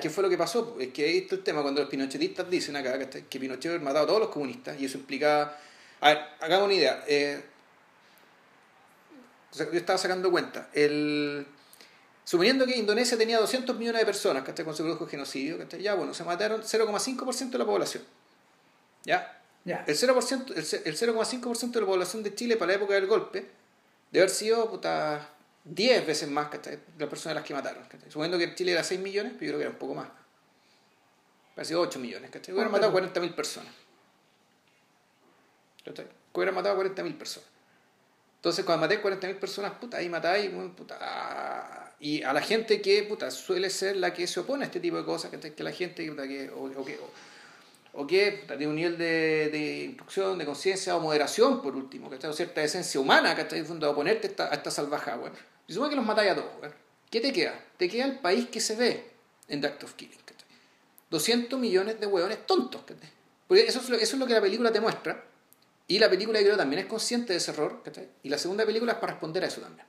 ¿qué fue lo que pasó? Es que ahí está el tema, cuando los pinochetistas dicen acá que, Pinochet matado a todos los comunistas, y eso implicaba... A ver, hagamos una idea. Eh, yo estaba sacando cuenta. El, suponiendo que Indonesia tenía 200 millones de personas, que Con su produjo genocidio, Ya, bueno, se mataron 0,5% de la población. ¿Ya? ya El 0%, el 0,5% de la población de Chile para la época del golpe debe haber sido puta, 10 veces más de las personas las que mataron. Suponiendo que Chile era 6 millones, pero yo creo que era un poco más. Parecido 8 millones. ¿cachai? Hubieran matado 40.000 personas. Hubieran matado 40.000 personas. Entonces, cuando maté 40.000 personas, puta, ahí matáis, puta. Y a la gente que, puta, suele ser la que se opone a este tipo de cosas, que, la gente, puta, que, o, o que, o, que tiene un nivel de, de instrucción, de conciencia o moderación, por último, que está cierta esencia humana, que está de oponerte a esta, a esta salvajada, bueno. Y supone que los matáis a todos, bueno. ¿Qué te queda? Te queda el país que se ve en The Act of Killing, 200 millones de hueones tontos, Porque eso es, lo, eso es lo que la película te muestra y la película, yo creo, también es consciente de ese error. Y la segunda película es para responder a eso también.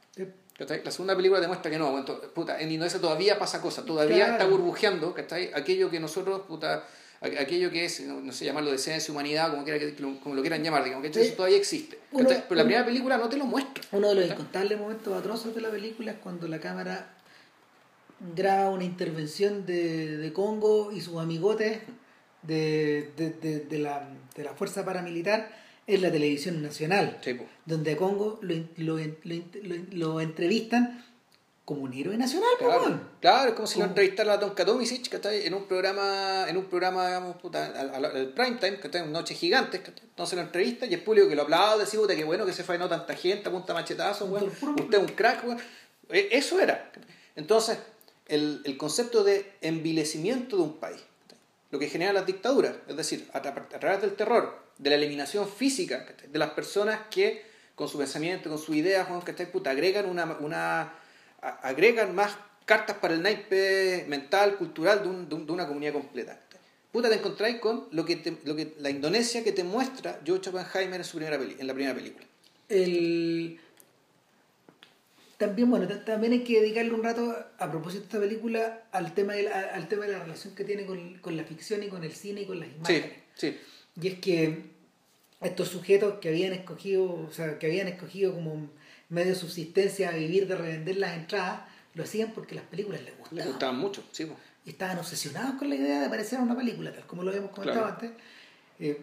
La segunda película demuestra que no, puta, en Indonesia todavía pasa cosas, todavía está burbujeando aquello que nosotros, puta, aquello que es, no, sé, llamarlo de ciencia, humanidad, como, quiera, como lo quieran llamar, digamos, que eso todavía existe. Pero la primera película no te lo muestra. Uno de los incontables momentos atroces de la película es cuando la cámara graba una intervención de, de Congo y sus amigotes de, de, de, de la, de la fuerza paramilitar en la televisión nacional, Sí, donde a Congo lo, lo, lo, lo, entrevistan como un héroe nacional, Claro, claro, es como si lo entrevistara a Don Katomisic, ¿cachai? En un programa, en un programa, digamos, puta, al, al- al prime time, que en noches gigantes, ¿cachai? Entonces lo entrevista y el público que lo aplaude, dice, puta, qué bueno que se faenó tanta gente, apunta machetazo, weón. Usted es un crack, weón. E- Eso era. Entonces, el, el concepto de envilecimiento de un país, lo que genera las dictaduras, es decir, a través del terror, de la eliminación física de las personas que con su pensamiento, con sus ideas, weón, ¿cachai? Puta, agregan una, una a- agregan más cartas para el naipe mental, cultural de, un- de un- de una comunidad completa. Puta, te encontráis con lo que, te- lo que la Indonesia que te muestra George Oppenheimer en, su primera peli, en la primera película. el también bueno ta- también hay que dedicarle un rato a propósito de esta película al tema de la, al tema de la relación que tiene con, con la ficción y con el cine y con las Sí, imágenes sí. Y es que estos sujetos que habían escogido o sea que habían escogido como medio de subsistencia a vivir de revender las entradas lo hacían porque las películas les Les gustaban gustaban mucho, sí. po. y estaban obsesionados con la idea de aparecer en una película, tal como lo habíamos comentado Claro. antes. Eh,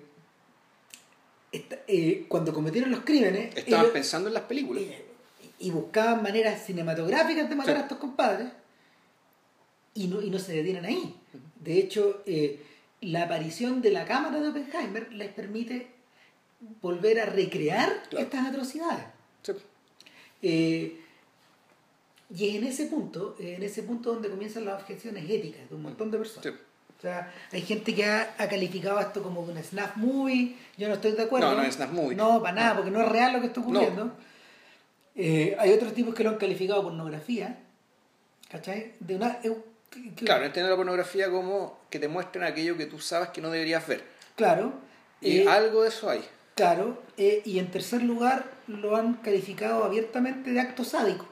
esta- eh, cuando cometieron los crímenes, Estaban ellos- pensando en las películas. eh, y buscaban maneras cinematográficas de matar Sí. a estos compadres y no, y no se detienen ahí. De hecho, eh, la aparición de la cámara de Oppenheimer les permite volver a recrear Claro. estas atrocidades. Sí. Eh, y es en ese punto, eh, en ese punto donde comienzan las objeciones éticas de un montón de personas. Sí. O sea, hay gente que ha, ha calificado esto como un snuff movie, yo no estoy de acuerdo. No, no es snuff movie. No, para nada, No. porque no es real lo que está ocurriendo. Eh, hay otros tipos que lo han calificado pornografía, ¿cachai? De una, Claro, entiendo la pornografía como que te muestran aquello que tú sabes que no deberías ver. Claro. Y eh, algo de eso hay. Claro, eh, y en tercer lugar lo han calificado abiertamente de acto sádico.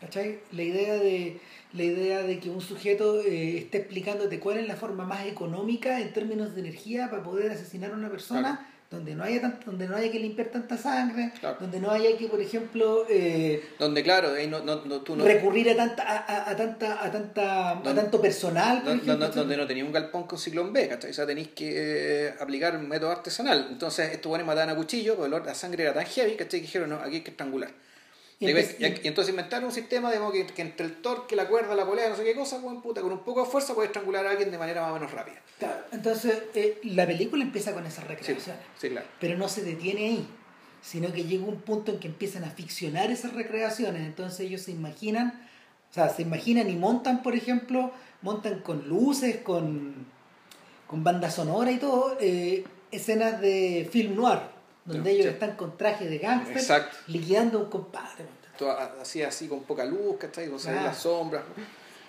¿Cachai? La idea de, la idea de que un sujeto eh, esté explicándote cuál es la forma más económica en términos de energía para poder asesinar a una persona donde no haya tant- donde no haya que limpiar tanta sangre, Claro. donde no haya que, por ejemplo, eh, Donde, claro, ahí no, no, no- tú no, recurrir a tanta, a, a- a tanta, a tanta, a tanto personal, por ejemplo, donde no tenía un galpón con ciclón B, ¿cachai? O sea, tenéis que eh, aplicar un método artesanal. Entonces, estos buenos mataban a cuchillo, porque el olor- la sangre era tan heavy, ¿cachai? Que dijeron, no, aquí hay que estrangular. Y Y, entonces- y entonces inventaron un sistema digamos, que, que entre el torque, la cuerda, la polea, no sé qué cosa, buen puta, con un poco de fuerza puede estrangular a alguien de manera más o menos rápida. Claro, entonces eh, la película empieza con esas Sí, recreaciones. sí, claro. pero no se detiene ahí, sino que llega un punto en que empiezan a ficcionar esas recreaciones, entonces ellos se imaginan, o sea, se imaginan y montan, por ejemplo, montan con luces, con, con banda sonora y todo, eh, escenas de film noir, donde ellos están con traje de gángster, liquidando a un compadre. Todo así, así con poca luz, ¿cachai? Con salir Ah. las sombras.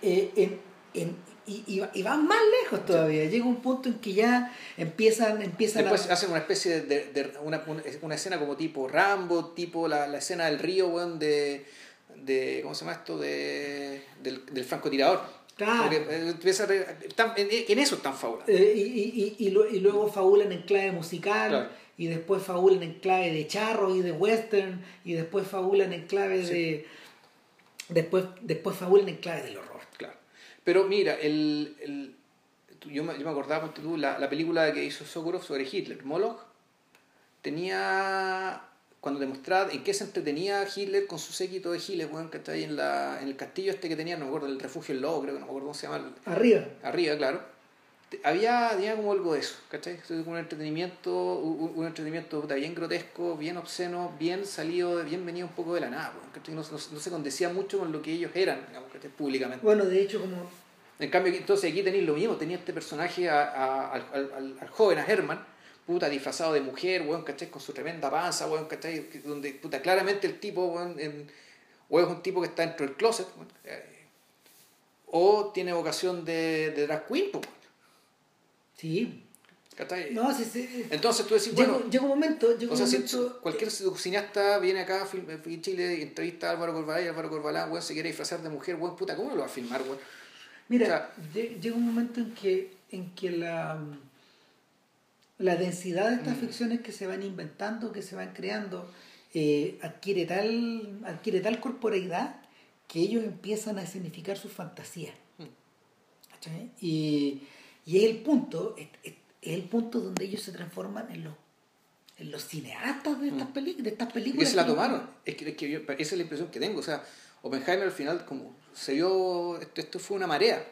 Eh, en- en- y, y, y van más lejos todavía, llega un punto en que ya empiezan, empiezan Después a... hacen una especie de, una, una- escena como tipo Rambo, tipo la, la escena del río, weón, de, de. ¿Cómo se llama esto? De, del, del francotirador. Claro. Porque, eh, en, en eso están fabulados. Eh, y, y, y, y lu- y luego fabulan en clave musical, Claro. Y después fabulan en clave de charro y de western, y después fabulan en clave Sí. de. Después, después fabulan en clave del horror. Claro. Pero mira, el, el- yo, me, yo me acordaba, tú, la, la película que hizo Sokurov sobre Hitler, Moloch, tenía, cuando demostraba en qué se entretenía Hitler con su séquito de giles, weón, que está ahí en, la, en el castillo este que tenía, no me acuerdo, el refugio del lobo, creo que no me acuerdo cómo se llama, Arriba. arriba, claro. Había, había como algo de eso, ¿cachai? Un entretenimiento, un, un entretenimiento bien grotesco, bien obsceno, bien salido, bien venido un poco de la nada. No, no- no se condecía mucho con lo que ellos eran, digamos, ¿cachai? Públicamente. Bueno, de hecho, como. En cambio, entonces aquí tenéis lo mismo, tenía este personaje a- a- al, al- al- joven, a Herman, puta, disfrazado de mujer, weón, ¿cachai? Con su tremenda panza, weón, ¿cachai? Donde, puta, claramente el tipo, weón, en- o es un tipo que está dentro del closet, weón, eh, o tiene vocación de, de drag queen, weón, Sí. ¿cachai? No, sí, sí. Entonces tú decís, bueno, llega un momento. Llega o sea, si cualquier cineasta viene acá a en Chile y entrevista a Álvaro Corbalán y Álvaro Corbalán, weón, se quiere disfrazar de mujer, weón, puta, ¿cómo lo va a filmar, weón? Mira, o sea- llega un momento en que, en que la, la densidad de Mm. estas ficciones que se van inventando, que se van creando, eh, adquiere, tal, adquiere tal corporeidad que ellos empiezan a escenificar sus fantasías. Mm. Y, y es el punto, es, es- es el punto donde ellos se transforman en los, en los cineastas de estas, peli- de estas películas. que se la que- tomaron. Es que, es que yo- esa es la impresión que tengo. O sea, Oppenheimer al final, como se vio, esto, esto fue una marea.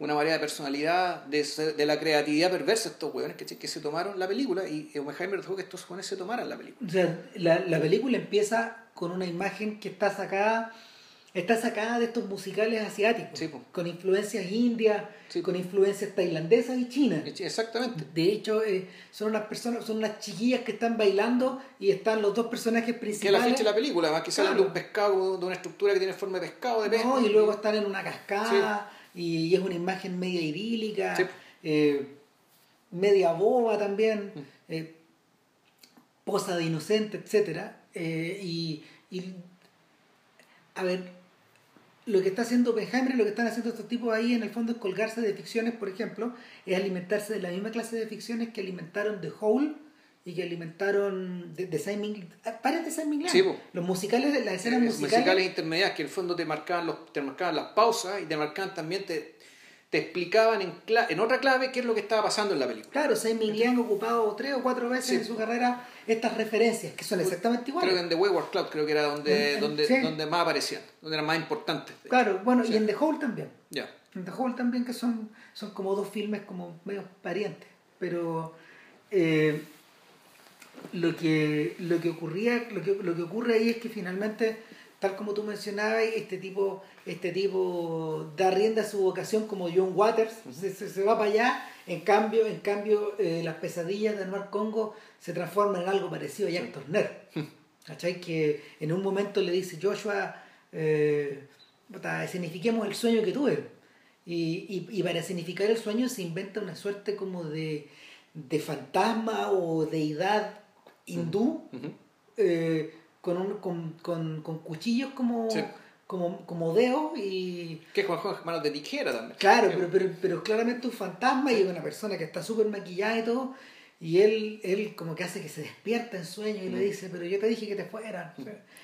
Una marea de personalidad, de, de la creatividad perversa estos hueones ¿cachai? que se tomaron la película y Oppenheimer dejó que estos hueones se tomaran la película. O sea, la, la película empieza con una imagen que está sacada, está sacada de estos musicales asiáticos, Sí, con influencias indias, Sí. con influencias tailandesas y chinas. Exactamente. De hecho, eh, son unas personas, son unas chiquillas que están bailando y están los dos personajes Que es la principales. ficha de la película, más que salen Claro. de un pescado, de una estructura que tiene forma de pescado, de pez. No, y luego están en una cascada y, y es una imagen media idílica, eh, media boba también, Mm. eh, posa de inocente, etc. y, y, a ver, lo que está haciendo Oppenheimer y lo que están haciendo estos tipos ahí en el fondo es colgarse de ficciones, por ejemplo, es alimentarse de la misma clase de ficciones que alimentaron The Hole y que alimentaron de, de Simon ah, pares de Simon. Sí, los musicales las escenas Eh, musicales, musicales intermedias que en el fondo te marcaban, los, te marcaban las pausas y te marcaban también, te, te explicaban en, cla- en otra clave qué es lo que estaba pasando en la película. Claro, Simon Glenn ha ocupado tres o cuatro veces Sí. en su carrera estas referencias, que son exactamente iguales. Creo que en The Wayward Club creo que era donde, En- en- donde, sí. donde más aparecían, donde eran más importantes. Claro, bueno, Sí. y en The Hole también. Ya. En The Hole también, que son, son como dos filmes como medio parientes. Pero eh, lo, que, lo que ocurría, lo que, lo que ocurre ahí es que finalmente, tal como tú mencionabas, este tipo, este tipo da rienda a su vocación como John Waters, se, se- se va para allá, en cambio, en cambio eh, las pesadillas de Anuar Congo se transforman en algo parecido a Jack Turner. ¿Cachai? Que en un momento le dice Joshua, eh, el sueño que tuve. Y, y, y para significar el sueño se inventa una suerte como de, de fantasma o deidad hindú Ujú. eh, con, un, con, con, con cuchillos como, Sí. como, como dedos y... Que con con manos de tijera también. Claro, pero, pero, pero claramente un fantasma y una persona que está súper maquillada y todo. Y él, él como que hace que se despierta en sueño y le Mm. dice, pero yo te dije que te fueras.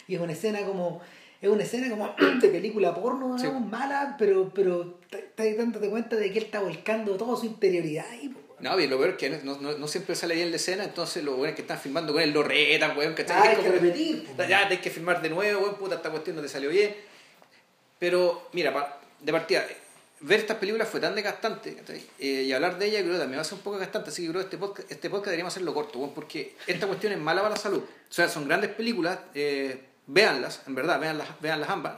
Y es una escena como, es una escena como de película porno, Sí. digamos, mala, pero, pero estás dándote cuenta de que él está volcando toda su interioridad ahí. No, y lo peor es que no, no, no siempre sale bien la escena, entonces los weones que están filmando con él lo retan, weón, ¿cachai? Ah, hay Es que como- repetir, po. Ya, tenés que filmar de nuevo, weón, puta, esta cuestión no te salió bien. Pero, mira, de partida, ver estas películas fue tan desgastante. Eh, y hablar de ellas creo que también va a ser un poco gastante, así que creo que este podcast, este podcast deberíamos hacerlo corto, weón, porque esta cuestión es mala para la salud. O sea, son grandes películas, eh, véanlas, en verdad, véanlas, véanlas ambas,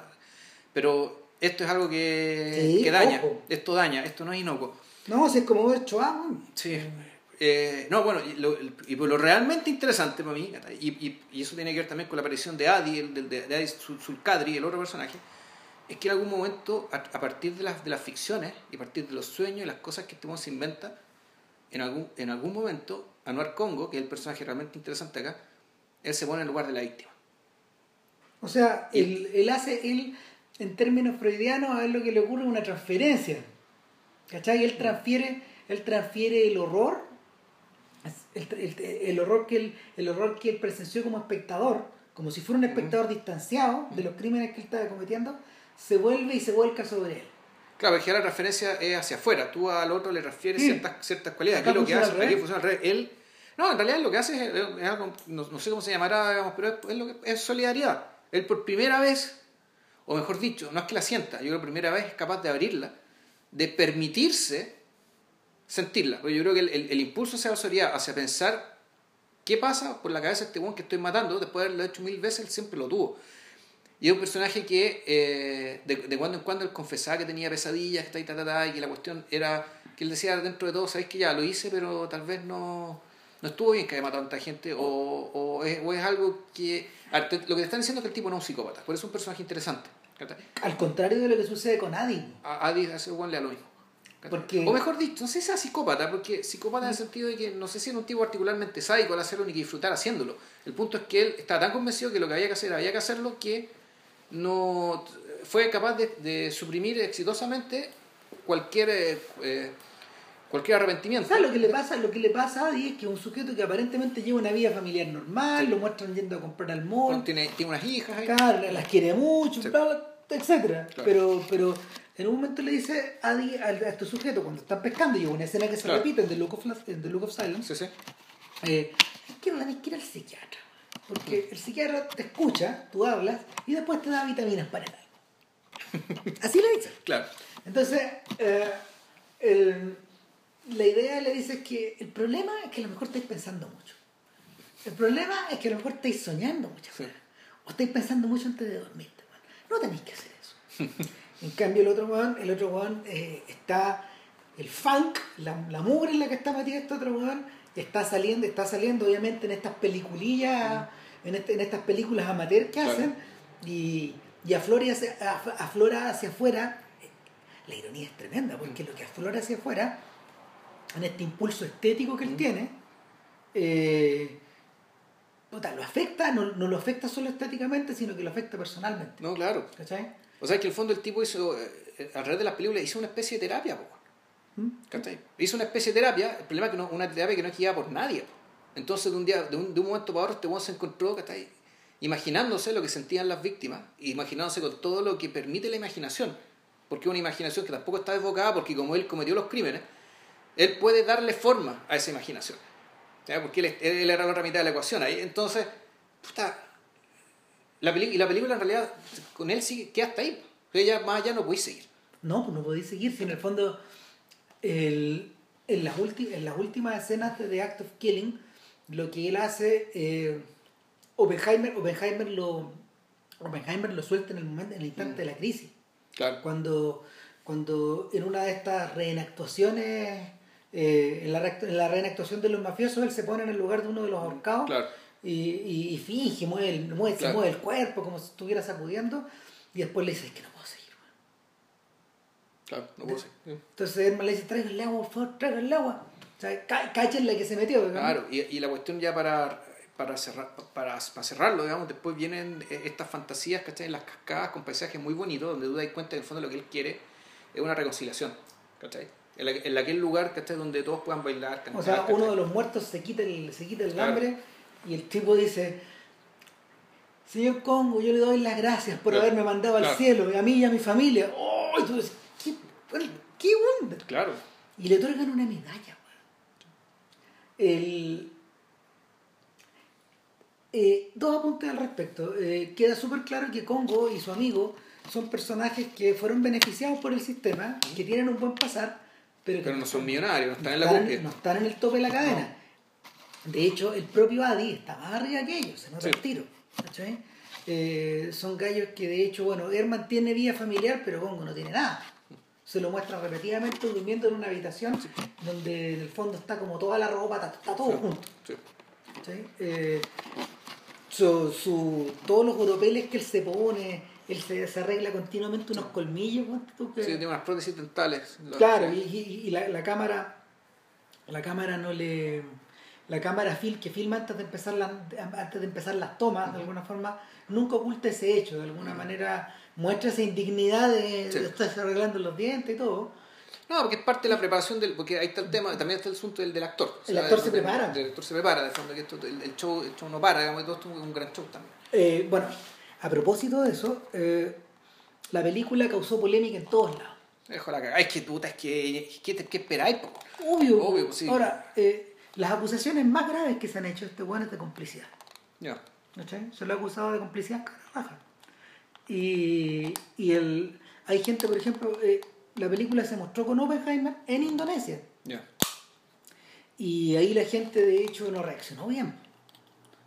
pero esto es algo que, Sí, que daña, ojo. esto daña, esto no es inocuo. No, si es como ver Choa. Sí. Eh, no, bueno, y lo, y por lo realmente interesante para mí, y, y, y eso tiene que ver también con la aparición de Adi, el, de, de Adi Sulkadri, el otro personaje, es que en algún momento, a, a partir de las, de las ficciones y a partir de los sueños y las cosas que este se inventa, en algún, en algún momento, Anuar Congo, que es el personaje realmente interesante acá, él se pone en el lugar de la víctima. O sea, él, él hace, él, en términos freudianos, a él lo que le ocurre es una transferencia. ¿Cachai? Él transfiere, él transfiere el horror, el, el- el horror que él, el horror que él presenció como espectador, como si fuera un espectador distanciado de los crímenes que él estaba cometiendo, se vuelve y se vuelca sobre él. Claro, porque la referencia es hacia afuera. Tú al otro le refieres Sí. ciertas, ciertas cualidades. Aquí lo que hace, aquí funciona al revés. Él, no, en realidad lo que hace es, es algo, no, no sé cómo se llamará, digamos, pero es, es lo que, es solidaridad. Él por primera vez, o mejor dicho, no es que la sienta, yo creo que por primera vez es capaz de abrirla, de permitirse sentirla. Porque yo creo que el, el- impulso hacia la hacia pensar qué pasa por la cabeza de este weón que estoy matando, después de haberlo hecho mil veces, él siempre lo tuvo. Y es un personaje que eh, de, de cuando en cuando él confesaba que tenía pesadillas, que, ta, ta, ta, y que la cuestión era que él decía dentro de todo, sabéis que ya lo hice, pero tal vez no, no estuvo bien que haya matado a tanta gente, o, o, es, o es algo que... lo que te están diciendo es que el tipo no es un psicópata, por eso es un personaje interesante. Al contrario de lo que sucede con Adi. A Adi ese weón le da lo mismo. Porque- O mejor dicho, no sé si sea psicópata, porque psicópata en el sentido de que no sé si era un tipo particularmente sádico al hacerlo ni que disfrutar haciéndolo. El punto es que él estaba tan convencido que lo que había que hacer había que hacerlo que no fue capaz de, de suprimir exitosamente cualquier eh, eh, cualquier arrepentimiento. ¿Sabes lo que le pasa? Lo que le pasa a Adi es que es un sujeto que aparentemente lleva una vida familiar normal, lo muestran yendo a comprar al mall, Tiene, tiene unas hijas ahí. Claro, las quiere mucho, Sí. etcétera. Claro. Pero, pero en un momento le dice a, Adi- a, este sujeto cuando están pescando, y una escena que se Claro. repite en The Look of, en The Look of Silence, Sí, sí. eh, que no tenés que ir al psiquiatra. Porque el psiquiatra te escucha, tú hablas, y después te da vitaminas para el alma. Así le dice. Claro. Entonces, eh, el- la idea le dice que el problema es que a lo mejor estáis pensando mucho. El problema es que a lo mejor estáis soñando mucho. Sí. O estáis pensando mucho antes de dormirte. No tenéis que hacer eso. en cambio, el otro weón, el otro weón eh, está. El funk, la, la mugre en la que está metido este otro weón, está saliendo, está saliendo obviamente en estas peliculillas, en, este- en estas películas amateur que Claro. hacen, y, y aflora hacia, af- aflora hacia afuera. La ironía es tremenda, porque lo que aflora hacia afuera, en este impulso estético que él tiene, eh, puta, lo afecta, no, no lo afecta solo estéticamente, sino que lo afecta personalmente. No, claro. ¿Cachai? O sea, que en el fondo el tipo hizo, eh, alrededor de las películas, hizo una especie de terapia. ¿Mm? ¿Cachai? Hizo una especie de terapia, el problema es que no, una terapia que no es guiada por nadie. po. Entonces, de un, día, de un, de un momento para otro, este weón se encontró, ¿cachai? Imaginándose lo que sentían las víctimas, imaginándose con todo lo que permite la imaginación. Porque una imaginación que tampoco está desbocada, porque como él cometió los crímenes, él puede darle forma a esa imaginación. ¿Ya? Porque él, él era la otra mitad de la ecuación ahí. Entonces, puta, la y la película en realidad con él sigue, queda hasta ahí. Ella más allá no puede seguir. No, pues no podéis seguir, si en el fondo, el- en, las en las últimas escenas de The Act of Killing, lo que él hace, eh, Oppenheimer, Oppenheimer, lo, Oppenheimer lo suelta en el momento, en el instante de la crisis. Claro. cuando, cuando en una de estas reenactuaciones, eh, en, la, en la reenactuación de los mafiosos, él se pone en el lugar de uno de los ahorcados Claro. y, y, y finge, mueve, el- mueve, se mueve el cuerpo como si estuviera sacudiendo y después le dice, es que no puedo seguir. weón". Claro, no puedo seguir. Entonces Herman le dice, traiga el agua, por favor, traiga el agua. O sea, la que se metió. digamos. Claro, y, y la cuestión ya para, para, cerrar, para, para cerrarlo, digamos, después vienen eh, estas fantasías, ¿cachai? En las cascadas con paisajes muy bonitos, donde tú das cuenta que en el fondo lo que él quiere es una reconciliación, ¿cachai? En, la, en aquel lugar, ¿cachai? Donde todos puedan bailar, cantar, O sea, ¿cachai? uno de los muertos se quita el, se quita el Claro. hambre y el tipo dice, Señor Congo, yo le doy las gracias por Claro. haberme mandado Claro. al cielo, y a mí y a mi familia. ¡Oh! Y tú dices, ¿qué, qué onda? Claro, Y le otorgan una medalla. El, eh, dos apuntes al respecto. Eh, queda súper claro que Congo y su amigo son personajes que fueron beneficiados por el sistema, que tienen un buen pasar, pero no son millonarios, no están en la están- no están en el tope de la cadena. De hecho, el propio Adi está más arriba que ellos, se nota Sí. el tiro. Eh, son gallos que de hecho, bueno, Herman tiene vida familiar, pero Congo no tiene nada. Se lo muestra repetidamente durmiendo en una habitación donde en el fondo está como toda la ropa, está, está todo junto. Eh, su, su- todos los oropeles que él se pone, él se, se arregla continuamente unos colmillos. tú, que- Sí, tiene unas prótesis dentales. Claro, y, y- y la, la cámara, la cámara no le, la cámara fil, que filma antes de empezar la- antes de empezar las tomas, de alguna forma, nunca oculta ese hecho, de alguna manera muestra esa indignidad de, Sí. de estarse arreglando los dientes y todo. No, porque es parte de la preparación del. Porque ahí está el tema, también está el asunto del, del actor. O El actor se prepara. El actor se prepara, de fondo, que esto, el, el show, el show no para, digamos, todo esto es un gran show también. Eh, bueno, a propósito de eso, eh, la película causó polémica en todos lados. Dejo la cagada. Es que puta, es que. ¿Qué, qué esperáis? Obvio. Obvio, sí. Ahora, eh, las acusaciones más graves que se han hecho a este bueno es de complicidad. Ya. ¿cachai? Se lo ha acusado de complicidad cara raja. Y, y el, hay gente, por ejemplo, eh, la película se mostró con Oppenheimer en Indonesia. Ya. Y ahí la gente, de hecho, no reaccionó bien.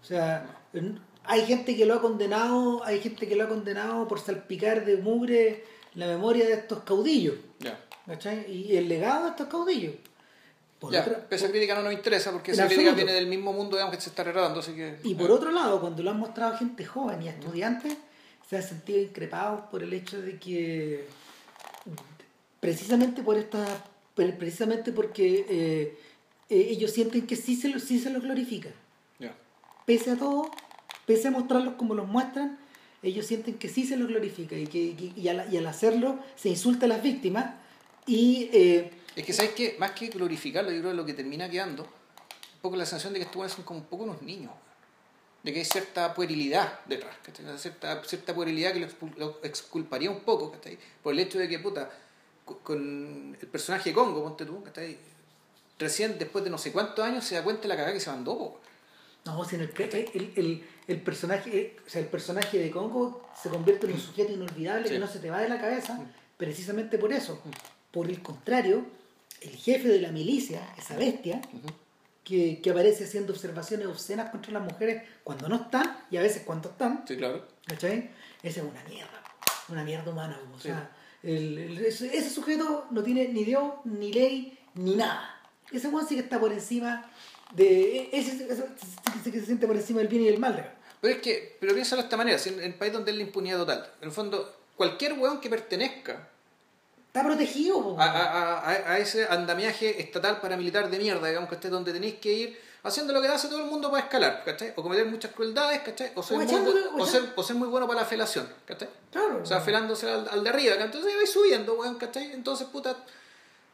O sea, hay gente que lo ha condenado, hay gente que lo ha condenado por salpicar de mugre la memoria de estos caudillos. Y el legado de estos caudillos. Por ya. otra- esa crítica no nos interesa porque esa crítica viene del mismo mundo digamos, que se está retratando, así que. Y por otro lado, cuando lo han mostrado a gente joven y a estudiantes, se han sentido increpados por el hecho de que, precisamente por esta, pre- precisamente porque eh, eh, ellos sienten que sí se, lo, sí se los glorifica. Ya. Pese a todo, pese a mostrarlos como los muestran, ellos sienten que sí se los glorifica y que y, al, hacerlo se insulta a las víctimas y eh, Es que, ¿sabes qué? Más que glorificarlo, yo creo que lo que termina quedando, un poco la sensación de que estos son como un poco unos niños. de que hay cierta puerilidad detrás. Cierta, cierta puerilidad que lo, exculparía un poco, ¿cachai? Por el hecho de que, puta, co- con el personaje Congo, ponte tú, ¿cachai? Recién después de no sé cuántos años se da cuenta de la cagada que se mandó. No, si en el, el, el, el personaje, o sea, el personaje de Congo se convierte en un sujeto inolvidable Sí. que no se te va de la cabeza, precisamente por eso. Por el contrario, el jefe de la milicia, esa bestia, que, que aparece haciendo observaciones obscenas contra las mujeres cuando no están y a veces cuando están, Sí, claro. ¿cachai? Esa es una mierda, una mierda humana. O Sí. sea, el- el- ese, ese sujeto no tiene ni Dios, ni ley, ni nada. Ese weón sí que está por encima de. Ese, ese- que se siente por encima del bien y del mal. Pero es que, pero piénsalo de esta manera, si en el país donde es la impunidad total, en el fondo, cualquier weón que pertenezca Está protegido, a, a- a- a ese andamiaje estatal paramilitar de mierda, digamos que esté donde tenéis que ir haciendo lo que hace todo el mundo para escalar, ¿cachai? O cometer muchas crueldades, ¿cachai? O ser, O muy, echándole- o ser, o ser muy bueno para la felación, ¿cachai? Claro. O sea, felándose al, al de arriba, ¿cachai? entonces vais subiendo, weón, ¿cachai? Entonces, puta,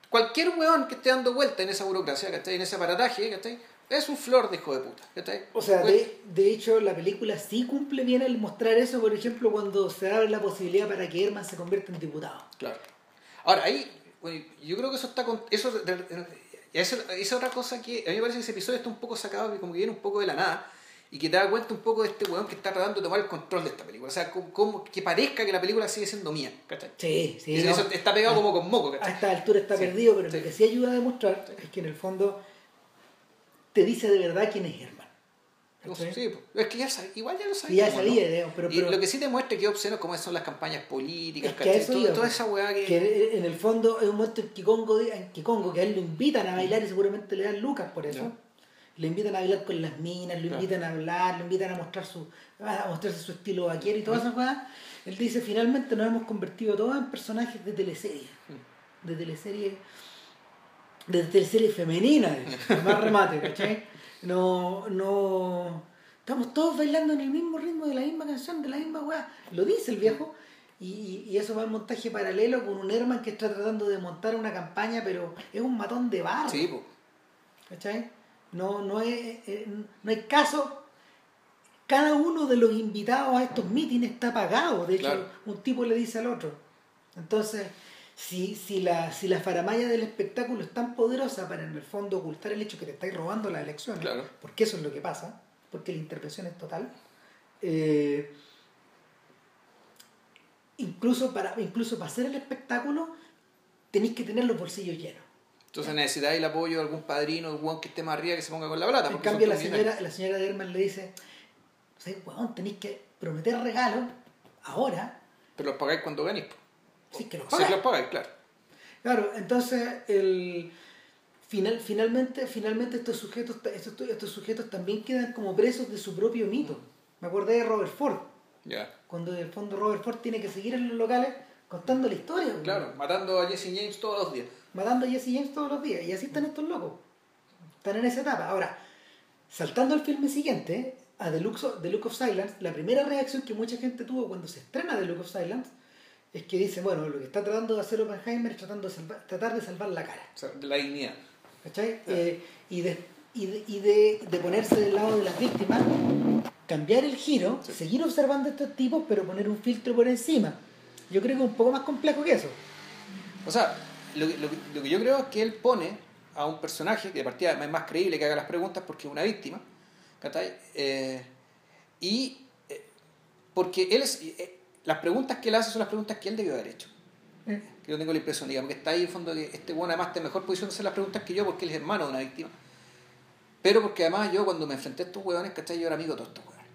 cualquier weón que esté dando vuelta en esa burocracia, ¿cachai? En ese aparataje, ¿cachai? Es un flor de hijo de puta, ¿cachai? O sea, Pues- de, de hecho, la película sí cumple bien el mostrar eso, por ejemplo, cuando se abre la posibilidad para que Herman se convierta en diputado. Claro. Ahora, ahí, yo creo que eso está con. Eso, esa es otra cosa que. A mí me parece que ese episodio está un poco sacado, como que viene un poco de la nada. Y que te da cuenta un poco de este weón que está tratando de tomar el control de esta película. O sea, como, como- que parezca que la película sigue siendo mía. ¿cachai? Sí, sí. Y no. eso está pegado Ah, como con moco. A ¿cachai? esta altura está Sí. perdido, pero Sí. lo que sí ayuda a demostrar es que en el fondo te dice de verdad quién es Herman. No sí, pues, es que ya sab- igual ya lo Y sabía. ya sabía, digamos, pero, y pero lo que sí demuestra que obsceno como son las campañas políticas, es que a Todo- toda esa weá que. que en el fondo es un momento en que Congo, en que Congo, que a él lo invitan a bailar y seguramente le dan lucas por eso. Le invitan a bailar con las minas, lo Claro. invitan a hablar, lo invitan a mostrar su a mostrarse su estilo vaquero y todas esas cosas. Él dice, finalmente nos hemos convertido todos en personajes de teleserie. De teleserie de teleserie femenina, más remate, ¿cachai? No, no. Estamos todos bailando en el mismo ritmo de la misma canción, de la misma weá. Lo dice el viejo. Y, y- eso va en montaje paralelo con un Herman que está tratando de montar una campaña, pero es un matón de barro. Sí. ¿Cachai? No, no, es, eh, no hay caso. Cada uno de los invitados a estos mítines está pagado. De hecho, Claro. un tipo le dice al otro. Entonces, si, si, la, si la faramaya del espectáculo es tan poderosa para en el fondo ocultar el hecho que te estáis robando las elecciones, Claro. porque eso es lo que pasa, porque la intervención es total, eh, incluso, para, incluso para hacer el espectáculo tenéis que tener los bolsillos llenos. Entonces necesitáis el apoyo de algún padrino, de un que esté más arriba que se ponga con la plata. En cambio, la señora, la señora de Herman le dice, ¿sabes, weón? Tenéis que prometer regalos ahora, Pero los pagáis cuando ganéis. sí que los Sí, pagáis. los pagáis, claro. Claro, entonces, el, final, finalmente, finalmente estos, sujetos, estos, estos sujetos también quedan como presos de su propio mito. Me acordé de Robert Ford, Ya. cuando en el fondo Robert Ford tiene que seguir en los locales contando la historia. Claro, matando a Jesse James todos los días. Matando a Jesse James todos los días. Y así están estos locos. Están en esa etapa. Ahora, saltando al filme siguiente, a The Look, of, The Look of Silence, la primera reacción que mucha gente tuvo cuando se estrena The Look of Silence es que dice, bueno, lo que está tratando de hacer Oppenheimer es tratando de salvar- tratar de salvar la cara. O sea, la dignidad. ¿Cachai? Eh, y de, y, de, y de- de ponerse del lado de las víctimas, cambiar el giro, Sí. seguir observando a estos tipos, pero poner un filtro por encima. Yo creo que es un poco más complejo que eso. O sea, lo, que- lo que- lo que yo creo es que él pone a un personaje que de partida es más creíble que haga las preguntas porque es una víctima. ¿cachai? Eh, y eh, porque él es. eh, las preguntas que él hace son las preguntas que él debió haber hecho. Eh, Que yo tengo la impresión, digamos, que está ahí en fondo que este bueno además está en mejor posición de hacer las preguntas que yo porque él es hermano de una víctima. Pero porque además yo cuando me enfrenté a estos hueones, ¿cachai? Yo era amigo de todos estos hueones.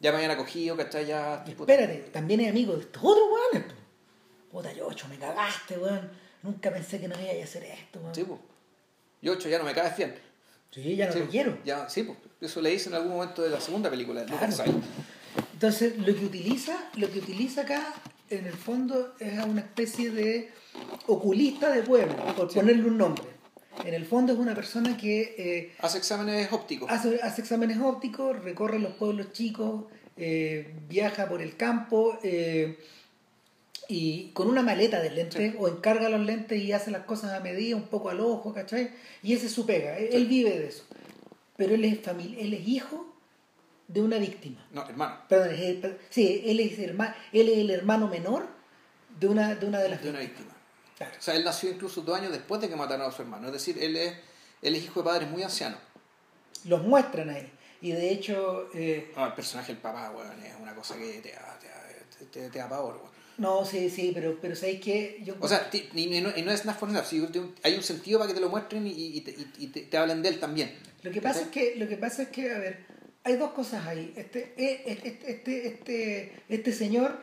Ya me habían acogido, ¿cachai? Ya. Espérate, también es amigo de estos otros po. Puta, Yocho, me cagaste, weón. Nunca pensé que no iba a hacer esto, weón. Sí, pues. Yo, ocho, ya no me caes bien. Sí, ya no Sí, te quiero. Ya, sí, pues. Eso le hice en algún momento de la segunda película de Claro. Entonces, lo que utiliza, lo que utiliza acá, en el fondo, es a una especie de oculista de pueblo, por Sí. ponerle un nombre. En el fondo es una persona que eh, Hace exámenes ópticos. hace, hace exámenes ópticos, recorre los pueblos chicos, eh, viaja por el campo eh, y con una maleta de lentes Sí. o encarga los lentes y hace las cosas a medida, un poco al ojo, ¿cachai? Y ese es su pega, él, Sí. él vive de eso. Pero él es, famili- él es hijo de una víctima. No, hermano. Perdón, es el- per- sí, él es, herma- él es el hermano menor de una de, una de las De una víctima. Claro. O sea, él nació incluso dos años después de que mataron a su hermano. Es decir, él es, él es hijo de padres muy ancianos. Los muestran ahí. Y de hecho, eh, No, el personaje del papá, weón, es una cosa que te, da- te, da- te, te da pavor, weón. No, sí, sí, pero, pero ¿sabéis que Yo, O sea, y, no, y no es nada for nothing, sí, te- hay un sentido para que te lo muestren y, y te, y- te- te hablen de él también. Lo que pasa es que, lo que pasa es que, a ver, hay dos cosas ahí. Este, eh, este, este, este, este señor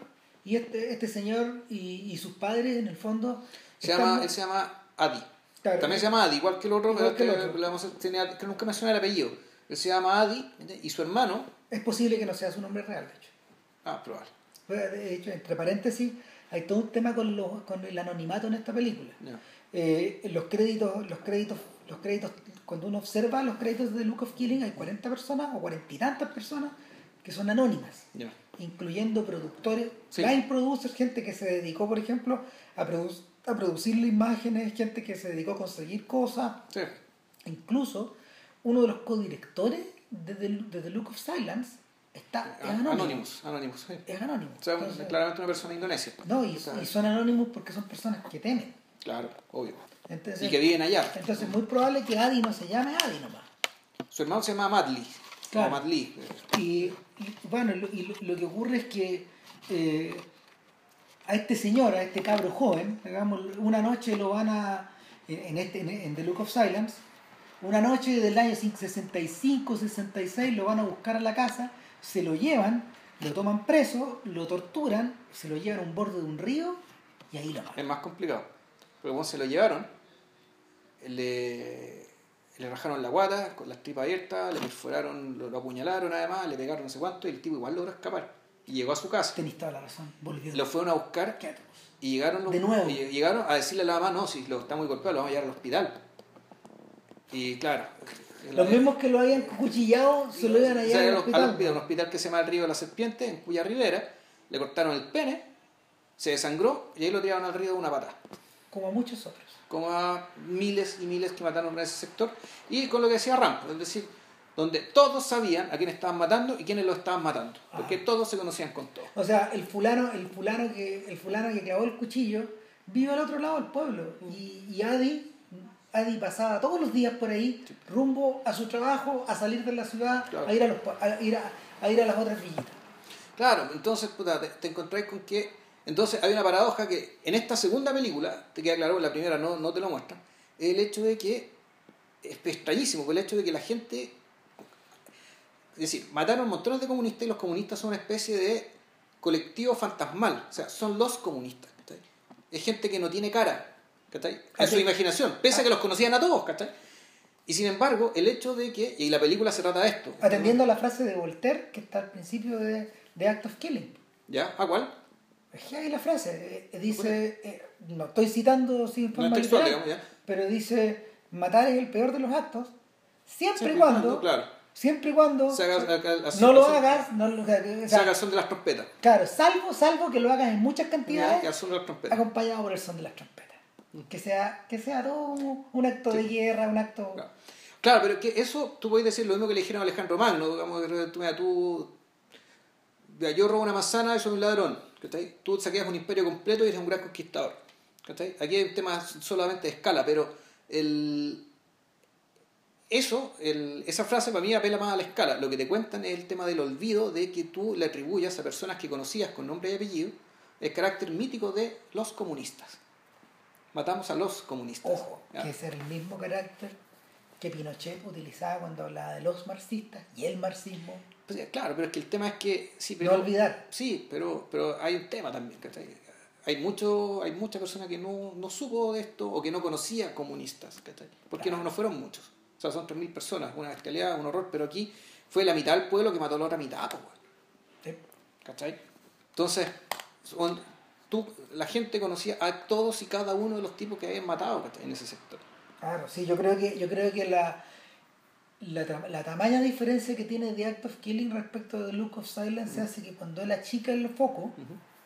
y este, este señor y, sus padres, en el fondo, Se están- llama, él se llama Adi. Claro. También se llama Adi, igual que el otro, Igual pero que el este otro. le vamos a- que nunca menciona el apellido. Él se llama Adi y su hermano. es posible que no sea su nombre real, de hecho. Ah, probable. De hecho, entre paréntesis, hay todo un tema con, los, con el anonimato en esta película. Eh, los créditos, los créditos, los créditos, cuando uno observa los créditos de Look of Killing, hay 40 personas o cuarenta y tantas personas que son anónimas. Incluyendo productores, Sí. line producers, gente que se dedicó, por ejemplo, a, produ- a producirle imágenes, gente que se dedicó a conseguir cosas, Sí. incluso uno de los codirectores de The, de The Look of Silence está, es Ah, anónimo. Sí. Es anónimo. O sea, Entonces, claramente una persona indonesia. no, y, son anónimos porque son personas que temen. Claro, obvio. Entonces, Y que viven allá. entonces es muy probable que Adi no se llame Adi nomás. Su hermano se llama Madly. Claro. O Madly. Y, y, bueno, lo, y lo, que ocurre es que eh, a este señor, a este cabro joven, digamos, una noche lo van a, en, este, en, The Look of Silence, una noche del año 65, 66, lo van a buscar a la casa, se lo llevan, lo toman preso, lo torturan, se lo llevan a un borde de un río y ahí lo matan. Es más complicado. Pero cuando se lo llevaron, le, le rajaron la guata con las tripas abiertas, le perforaron, lo, lo apuñalaron además, le pegaron no sé cuánto y el tipo igual logró escapar. Y llegó a su casa. Tenéis toda la razón, volvió. Lo fueron a buscar y llegaron, los- De nuevo. y llegaron a decirle a la mamá, no, si lo está muy golpeado, lo vamos a llevar al hospital. Y claro. Los mismos que lo habían cuchillado se lo iban a llevar al al- al hospital. hospital, un hospital que se llama el Río de la Serpiente, en cuya ribera, le cortaron el pene, se desangró y ahí lo tiraron al río de una patada. Como a muchos otros. como a miles y miles que mataron en ese sector, y con lo que decía Rampo, es decir, donde todos sabían a quién estaban matando y quiénes lo estaban matando, porque Ah. todos se conocían con todo. O sea, el fulano, el fulano que, el fulano que clavó el cuchillo vive al otro lado del pueblo. Y, y Adi, Adi pasaba todos los días por ahí, rumbo a su trabajo, a salir de la ciudad, Claro. a ir a los a ir a, a ir a las otras villitas. Claro, entonces puta, te, te encontráis con que, entonces hay una paradoja que en esta segunda película, te queda claro, en la primera no, no te lo muestran, el hecho de que, es extrañísimo, el hecho de que la gente, es decir, mataron montones de comunistas y los comunistas son una especie de colectivo fantasmal, o sea, son los comunistas. Es gente que no tiene cara, ¿cachai? En Ah, su sí. imaginación, pese a que los conocían a todos, ¿cachai? Y sin embargo, el hecho de que, y la película se trata de esto, Atendiendo a la frase de Voltaire que está al principio de, de Act of Killing. ¿ya? ¿A cuál? Es hay la frase, eh, dice, eh, no estoy citando sin No forma es textual, literal, digamos, ya. pero dice, matar es el peor de los actos, siempre, Siempre y cuando, cuando, claro. siempre y cuando no lo haga- hagas, no lo, o sea, el son de las trompetas. claro, salvo, salvo que lo hagas en muchas Ya, cantidades, al son de las trompetas. acompañado por el son de las trompetas. Que sea, que sea todo un, acto de guerra, un acto... Claro. Claro, pero que eso tú puedes decir lo mismo que le dijeron a Alejandro Magno, digamos, tú, mira, tú mira, yo robo una manzana, soy un ladrón, ¿cachai? Tú saqueas un imperio completo y eres un gran conquistador, ¿cachai? Aquí hay un tema solamente de escala, pero el eso, el- esa frase para mí apela más a la escala. Lo que te cuentan es el tema del olvido de que tú le atribuyas a personas que conocías con nombre y apellido el carácter mítico de los comunistas. Matamos a los comunistas. Ojo, ¿ya? que es el mismo carácter que Pinochet utilizaba cuando hablaba de los marxistas y el marxismo. Pues, eh, claro, pero es que el tema es que sí, pero No olvidar. Sí, pero, pero hay un tema también, ¿cachai? Hay mucho, hay mucha persona que no, no supo de esto o que no conocía comunistas, ¿cachai? Porque no, no fueron muchos. O sea, son 3.000 personas, una bestialidad, un horror, pero aquí fue la mitad del pueblo que mató a la otra mitad, pues. ¿cachai? Entonces, son- tú, la gente conocía a todos y cada uno de los tipos que habían matado en ese sector. Claro, sí, yo creo que, yo creo que la, la, la tamaña diferencia que tiene The Act of Killing respecto de The Look of Silence hace que cuando él achica el foco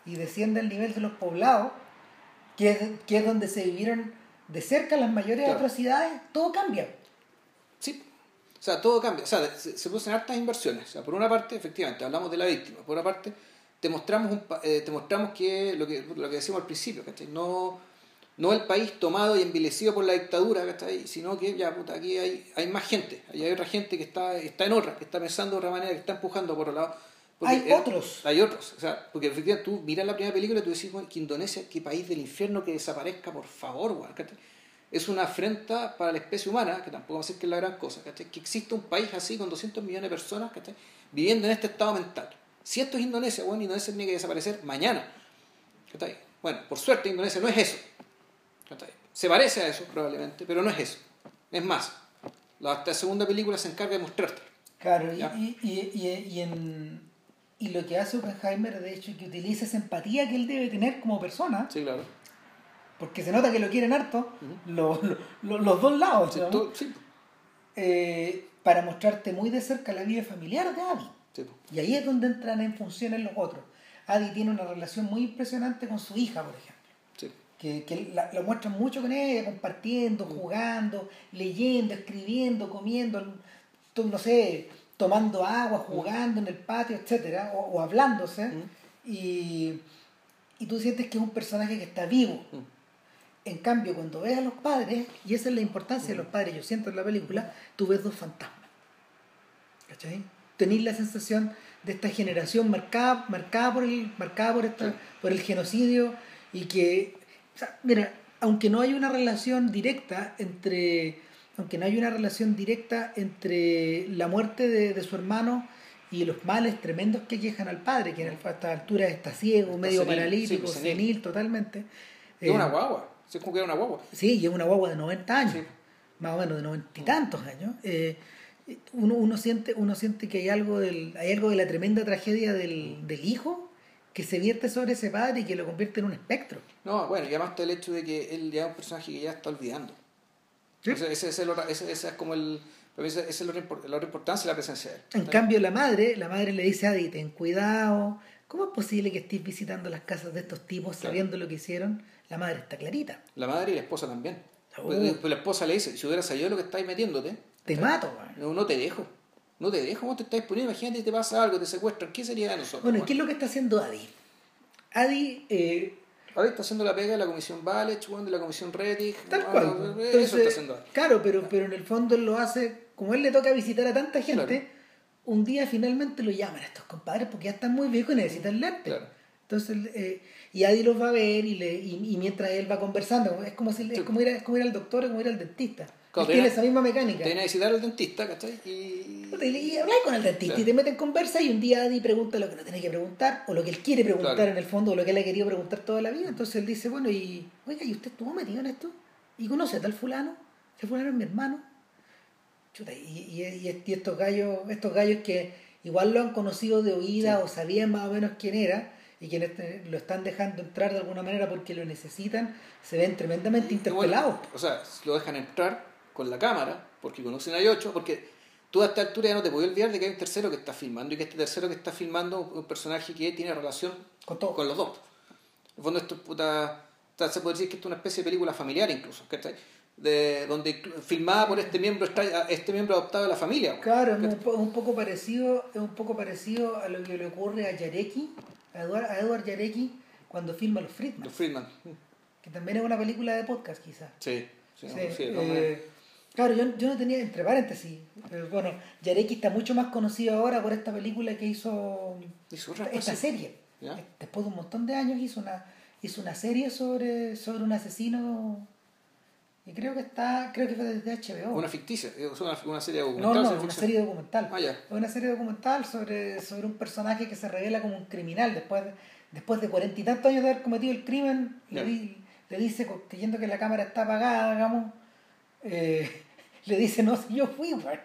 y desciende al nivel de los poblados, que es, que es donde se vivieron de cerca las mayores Claro. atrocidades, todo cambia. Sí. O sea, todo cambia. O sea, se, se producen hartas inversiones. O sea, por una parte, efectivamente, hablamos de la víctima. Por otra parte, te mostramos, un, eh, te mostramos que lo, que lo que decíamos al principio, ¿cachai? No, no el país tomado y envilecido por la dictadura, ¿cachai? Sino que ya, puta, aquí hay, hay más gente. Ahí hay otra gente que está, está en otra, que está pensando de otra manera, que está empujando por otro lado. Hay otros. Hay otros. O sea, porque efectivamente tú miras la primera película y tú decís, "Bueno, que Indonesia, qué país del infierno que desaparezca, por favor, weón". Es una afrenta para la especie humana, que tampoco va a ser que es la gran cosa, ¿cachai? Que exista un país así con 200 millones de personas, ¿cachai? Viviendo en este estado mental. Si esto es Indonesia, bueno, Indonesia tiene que desaparecer mañana. Bueno, por suerte Indonesia no es eso. Se parece a eso probablemente, pero no es eso. Es más, la, segunda película se encarga de mostrarte. Claro, y, y, y, y, en, y lo que hace Oppenheimer, de hecho, es que utiliza esa empatía que él debe tener como persona, Sí, claro. porque se nota que lo quieren harto, lo- lo- lo- los dos lados, Sí, sí, eh, para mostrarte muy de cerca la vida familiar de Abby. Sí, Y ahí es donde entran en funciones los otros. Adi tiene una relación muy impresionante con su hija, por ejemplo. sí. Que, que la, lo muestran mucho con ella, compartiendo, jugando, leyendo, escribiendo, comiendo, no sé, tomando agua, jugando en el patio, etcétera, o, o hablándose. Y, y tú sientes que es un personaje que está vivo. Mm. En cambio, cuando ves a los padres, y esa es la importancia de los padres, yo siento en la película, tú ves dos fantasmas. ¿Cachai? Tenéis la sensación de esta generación marcada, marcada, por, el, marcada por, esta, por el genocidio y que, o sea, mira, aunque no hay una relación directa entre, aunque no hay una relación directa entre la muerte de, de su hermano y los males tremendos que quejan al padre, que a esta altura está ciego, Está medio senil, paralítico, sí, pues, senil. senil totalmente. Es Eh, una guagua. Es que era una guagua. Sí, y es una guagua de 90 años, Sí. más o menos de 90 y tantos años. Eh, uno, uno, siente, uno siente que hay algo, del, hay algo de la tremenda tragedia del, del hijo que se vierte sobre ese padre y que lo convierte en un espectro. No, bueno, y además está el hecho de que él ya es un personaje que ya está olvidando. ¿Sí? Ese, ese es el otra- ese, ese es como el. Esa es la importancia de la presencia de él. En cambio, la madre, la madre le dice a Adi, ten cuidado. ¿Cómo es posible que estés visitando las casas de estos tipos Claro. sabiendo lo que hicieron? La madre está clarita. La madre y la esposa también. Pues, pues la esposa le dice: si hubieras sabido lo que estáis metiéndote, Te mato, weón. no, no te dejo. No te dejo, vos te estás poniendo. Imagínate, te pasa algo, te secuestran. ¿Qué sería de nosotros? Bueno, qué es lo que está haciendo Adi? Adi eh, Ahora está haciendo la pega de la comisión Balech, weón, de la comisión Rettig. Tal cual. Eso Entonces, está haciendo ahora. Claro, pero, pero en el fondo él lo hace, como él le toca visitar a tanta gente, Claro. un día finalmente lo llaman a estos compadres porque ya están muy viejos y necesitan lentes. Claro. Entonces, eh, y Adi los va a ver y, le, y, y mientras él va conversando, es como, si, es como, ir, a- es como ir al doctor, es como ir al dentista. Claro, tiene esa misma mecánica. Te viene a visitar al dentista, ¿cachai? Y. Y, con el dentista Claro. y te meten en conversa y un día Adi pregunta lo que no tiene que preguntar o lo que él quiere preguntar Claro. en el fondo o lo que él ha querido preguntar toda la vida. Entonces él dice, bueno, y oiga, ¿y usted estuvo metido en esto? ¿Y conoce a tal fulano? ¿Ese fulano es mi hermano? Chuta, y, y, estos gallos, estos gallos que igual lo han conocido de oída Sí. o sabían más o menos quién era y que este- lo están dejando entrar de alguna manera porque lo necesitan, se ven tremendamente bueno, interpelados. o sea, lo dejan entrar con la cámara, porque conocen a ocho, porque tú a esta altura ya no te puedes olvidar de que hay un tercero que está filmando y que este tercero que está filmando es un personaje que tiene relación Con todo. con los dos. En el fondo esto es puta, ta- se puede decir que esto es una especie de película familiar incluso, ¿cachai? De, donde filmada por este miembro este miembro adoptado de la familia. Claro, es un, poco parecido, es un poco parecido a lo que le ocurre a Yareki, a Edward, a Edward Yareki, cuando filma Los Friedman, Los Friedman. que también es una película de podcast quizás. Sí, sí, Sí, sí, eh. Claro, yo, yo no tenía, entre paréntesis, eh, bueno, Yareki está mucho más conocido ahora por esta película que hizo esta serie. ¿Ya? Después de un montón de años hizo una, hizo una serie sobre, sobre un asesino y creo que está, creo que fue desde HBO. Una ficticia, es una, una serie No, documental. no, ciencia una ficción. serie documental. Ah, ya. Una serie documental sobre, sobre un personaje que se revela como un criminal después de, después de cuarenta y tantos años de haber cometido el crimen. Le, le dice, creyendo que la cámara está apagada, digamos, eh, le dice, no, si yo fui, weón.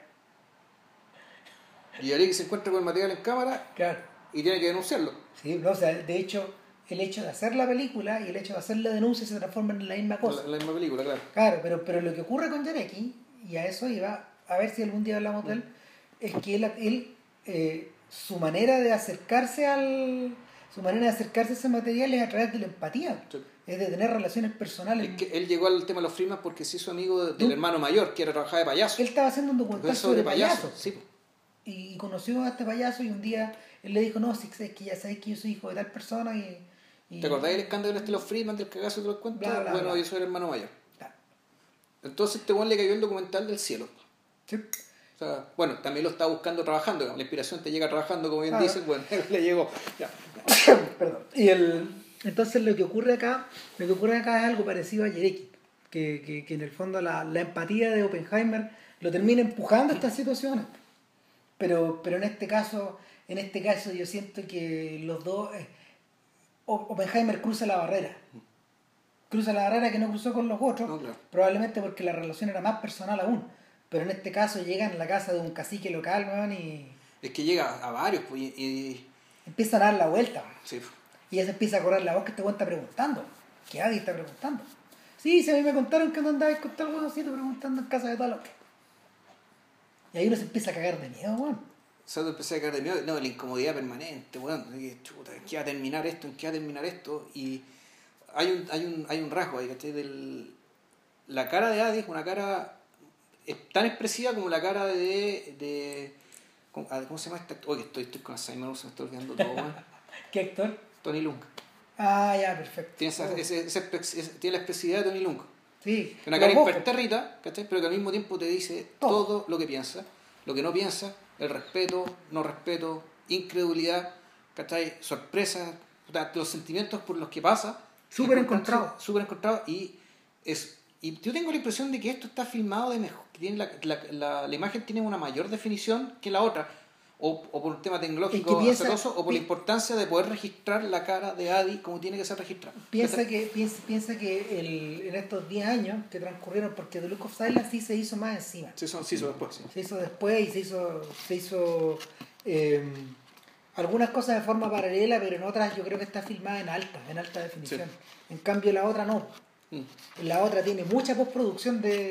Y Ariel se encuentra con el material en cámara Claro. y tiene que denunciarlo. Sí, no, o sea, de hecho, el hecho de hacer la película y el hecho de hacer la denuncia se transforman en la misma cosa. La, la misma película, claro. Claro, pero, pero lo que ocurre con Yareki, y a eso iba, a ver si algún día hablamos de él, es que él, él, eh, su manera de acercarse al. Su manera de acercarse a ese material es a través de la empatía, Sí. es de tener relaciones personales. Es que él llegó al tema de los Freeman porque se hizo amigo de- del hermano mayor, que era trabajar de payaso. Él estaba haciendo un documental sobre payaso, sí. y conoció a este payaso y un día él le dijo, no, si es que ya sabes que yo soy hijo de tal persona y... y- ¿Te acordás del escándalo este de los Freeman del cagazo te lo cuento? Bla, bla, bueno, bla. yo soy el hermano mayor. Entonces este weón le cayó el documental del cielo. sí. Sea, bueno, también lo estaba buscando trabajando. La inspiración te llega trabajando, como bien dicen. Bueno, le llegó. Ya. Perdón. Y el, entonces lo que ocurre acá, lo que ocurre acá es algo parecido a Yereki, que, que, que en el fondo la, la empatía de Oppenheimer lo termina empujando a estas situaciones. Pero, pero en este caso, en este caso yo siento que los dos eh, Oppenheimer cruza la barrera. Cruza la barrera que no cruzó con los otros, No, claro. probablemente porque la relación era más personal aún. Pero en este caso llegan a la casa de un cacique local, weón, y Es que llega a varios, pues, y, y- empiezan a dar la vuelta. weón. sí. Y ya se empieza a correr la voz que este weón está preguntando. Que Adi está preguntando. Sí, si a mí me contaron que no andabas con tal weoncito preguntando en casa de tal otro. Y ahí uno se empieza a cagar de miedo, weón. O sea, tú empecé a caer de miedo, no, la incomodidad permanente, weón, chuta, ¿en qué va a terminar esto? ¿En qué va a terminar esto? Y hay un, hay un, hay un rasgo ahí, ¿cachai? Del, la cara de Adi es una cara es tan expresiva como la cara de... de ¿cómo, ¿cómo se llama este actor? Oye, estoy, estoy con Alzheimer, se me está olvidando todo, weón. ¿Qué actor? Tony Lung. Ah, ya, perfecto. Tiene, esa, ese- ese ese- tiene la expresividad de Tony Lung. Sí. Una cara impertérrita, ¿cachai? Pero que al mismo tiempo te dice Todo. todo. lo que piensa, lo que no piensa, el respeto, no respeto, incredulidad, ¿cachai? Sorpresa, los sentimientos por los que pasa. Súper encontrado. Súper encontrado y es y yo tengo la impresión de que esto está filmado de mejor, que tiene la, la, la, la imagen tiene una mayor definición que la otra. O, o por un tema tecnológico piensa- o por la importancia de poder registrar la cara de Adi como tiene que ser registrada. Piensa que, piensa, piensa que el, en estos 10 años que transcurrieron, porque The Look of Silence sí se hizo más encima. Sí, son, sí, son después, sí. Se hizo después y se hizo, se hizo eh, algunas cosas de forma paralela, pero en otras yo creo que está filmada en alta, en alta definición. En cambio la otra no. Mm. La otra tiene mucha postproducción de,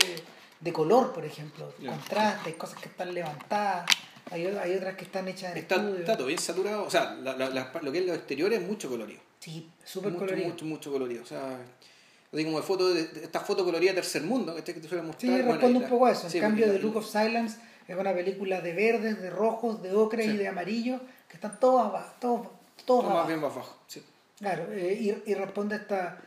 de color, por ejemplo, Ya. contrastes, cosas que están levantadas, hay, hay otras que están hechas en Está, estudio. está todo bien saturado. O sea, la- la- la- lo que es lo exterior es mucho colorido. Sí, súper colorido. mucho, mucho colorido. O sea, así como de foto de, de- esta foto colorida tercer mundo que te, que te suele Sí, mostrar. bueno, responde un poco a eso. En sí, cambio, la- The Look of Silence es una película de verdes, de rojos, de ocre Sí. y de amarillo, que están todos abajo, todos, todos todo más abajo. bien más bajo. Sí. Claro, eh, y, y responde a esta,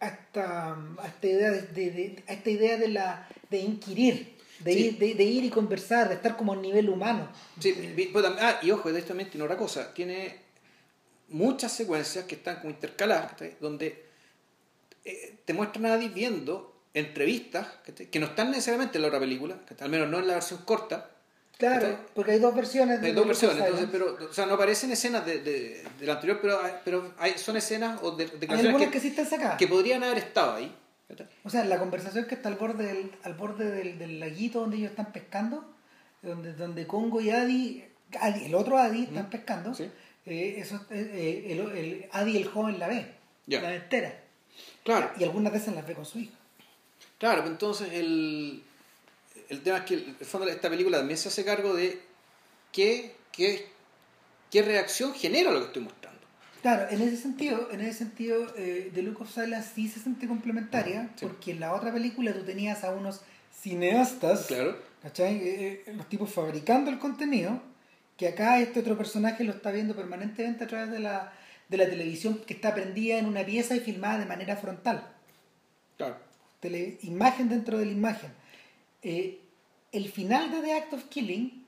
a esta, a esta idea de, de- de- a esta idea de la de inquirir, de, Sí. ir, de, de ir y conversar, de estar como a nivel humano. Sí, pues ah, y ojo, de esto también tiene otra cosa. Tiene muchas secuencias que están como intercaladas, donde eh, te muestran a Adi viendo entrevistas que no están necesariamente en la otra película, al menos no en la versión corta. Claro, porque hay dos versiones. de Hay dos versiones, entonces, pero, o sea, no aparecen escenas de, de, de la anterior, pero, hay- pero hay, son escenas o de, hay declaraciones algunas que, que, sí están sacadas. que podrían haber estado ahí. O sea, la conversación que está al borde del, al borde del, del laguito donde ellos están pescando, donde, donde Congo y Adi, Adi, el otro Adi, están pescando, Sí. eh, eso, eh, eh, el, el Adi el joven la ve, Ya. la ve entera. Claro, Y algunas veces las ve con su hija. claro, pues entonces el, el tema es que el fondo de esta película también se hace cargo de qué, qué, qué reacción genera lo que estoy mostrando. Claro, en ese sentido, en ese sentido, eh, The Look of sí se siente complementaria, Sí. porque en la otra película tú tenías a unos cineastas, Claro. Eh, eh, los tipos fabricando el contenido, que acá este otro personaje lo está viendo permanentemente a través de la, de la televisión que está prendida en una pieza y filmada de manera frontal. Claro. Tele- imagen dentro de la imagen. Eh, el final de The Act of Killing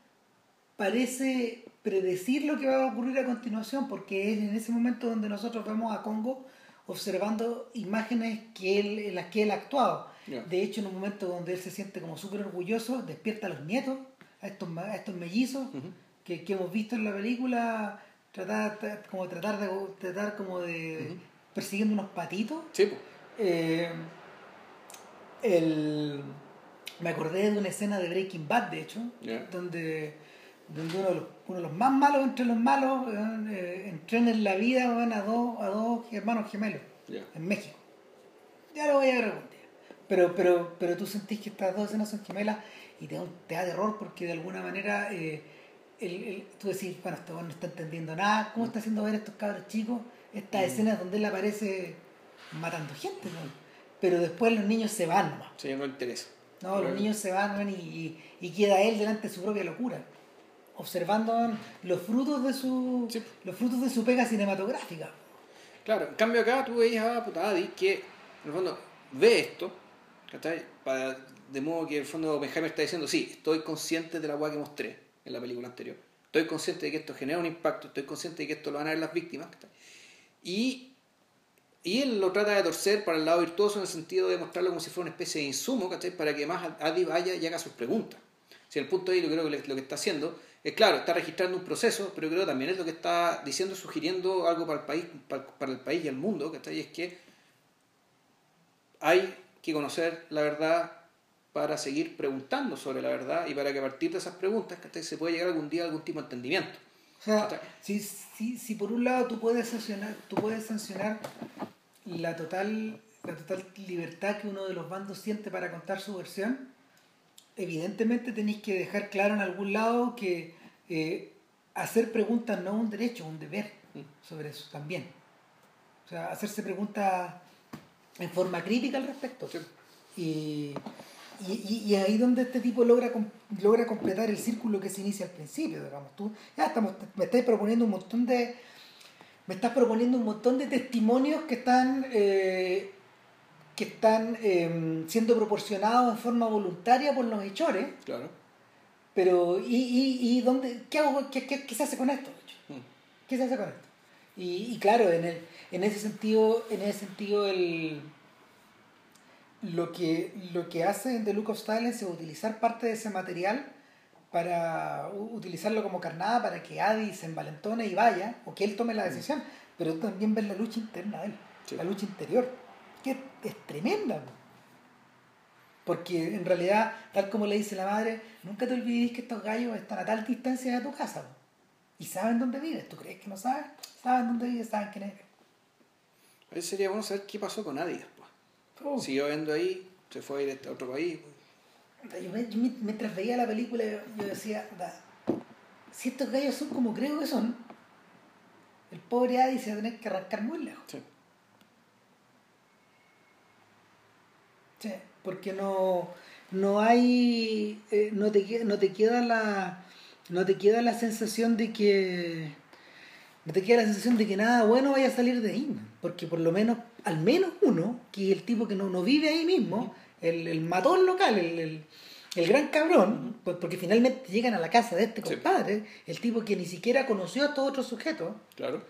parece predecir lo que va a ocurrir a continuación, porque es en ese momento donde nosotros vemos a Congo observando imágenes que él, en las que él ha actuado. De hecho, en un momento donde él se siente como súper orgulloso, despierta a los nietos, a estos, a estos mellizos que, que hemos visto en la película, tratar, tra- como tratar de tratar como de persiguiendo unos patitos. Sí. Eh, el, me acordé de una escena de Breaking Bad, de hecho, donde, donde uno, de los, uno de los más malos entre los malos eh, entrena en la vida weón, a, dos, a dos hermanos gemelos en México. Ya lo voy a ver algún día. Pero, pero, pero tú sentís que estas dos escenas son gemelas y te da, un- te da terror porque de alguna manera eh, el, el- tú decís, bueno, este no está entendiendo nada, ¿cómo está haciendo ver a estos cabros chicos estas escenas donde él aparece matando gente? ¿no? Pero después los niños se van nomás. Sí, no interesa. No, los niños se van y, y, y queda él delante de su propia locura, observando los frutos de su Sí. los frutos de su pega cinematográfica. Claro, en cambio acá tú a puta Adi que en el fondo ve esto, ¿cachai? Para, de modo que en el fondo Oppenheimer está diciendo, sí, estoy consciente de la weá que mostré en la película anterior. Estoy consciente de que esto genera un impacto, estoy consciente de que esto lo van a ver las víctimas. ¿cachai? Y, y él lo trata de torcer para el lado virtuoso en el sentido de mostrarlo como si fuera una especie de insumo, ¿cachai? Para que más Adi vaya y haga sus preguntas. Si el punto ahí yo creo que lo que está haciendo es claro, está registrando un proceso, pero creo también es lo que está diciendo, sugiriendo algo para el país, para, el país y el mundo, ¿cachai? Es que hay que conocer la verdad para seguir preguntando sobre la verdad y para que a partir de esas preguntas ¿cachai? se pueda llegar algún día a algún tipo de entendimiento. O sea, si, si, si por un lado tú puedes sancionar, tú puedes sancionar la total, la total libertad que uno de los bandos siente para contar su versión, evidentemente tenéis que dejar claro en algún lado que eh, hacer preguntas no es un derecho, es un deber Mm. sobre eso también. O sea, hacerse preguntas en forma crítica al respecto. Sí. Y, y, y- y ahí donde este tipo logra, logra completar el círculo que se inicia al principio, digamos. Tú ya estamos, me estás proponiendo un montón de. Me estás proponiendo un montón de testimonios que están. eh, que están eh, siendo proporcionados en forma voluntaria por los hechores, Claro. pero ¿y, y, y dónde, qué, hago, qué, qué, qué se hace con esto? Mm. ¿Qué se hace con esto? Y, y claro, en, el, en ese sentido, en ese sentido el, lo, que, lo que hace en The Look of Silence es utilizar parte de ese material para utilizarlo como carnada para que Adi se envalentone y vaya, o que él tome la decisión, pero tú también ves la lucha interna de él, Sí. la lucha interior, que es, tremenda. po. Porque en realidad, tal como le dice la madre, nunca te olvides que estos gallos están a tal distancia de tu casa. Y saben dónde vives. ¿Tú crees que no saben? Saben dónde vives, saben quién eres. A veces sería bueno saber qué pasó con Adi después. Oh. Siguió viendo ahí, se fue a ir a otro país. Yo, me- yo mientras veía la película, yo, decía, "Da, si estos gallos son como creo que son, el pobre Adi se va a tener que arrancar muy lejos. Sí. Sí, porque no, no hay, eh, no, te, no te queda la, no te queda la sensación de que, no te queda la sensación de que nada bueno vaya a salir de ahí, porque por lo menos, al menos uno, que es el tipo que no, no vive ahí mismo, el, el matón local, el, el, el gran cabrón, pues porque finalmente llegan a la casa de este Sí. compadre, el tipo que ni siquiera conoció a estos otros sujetos, Claro.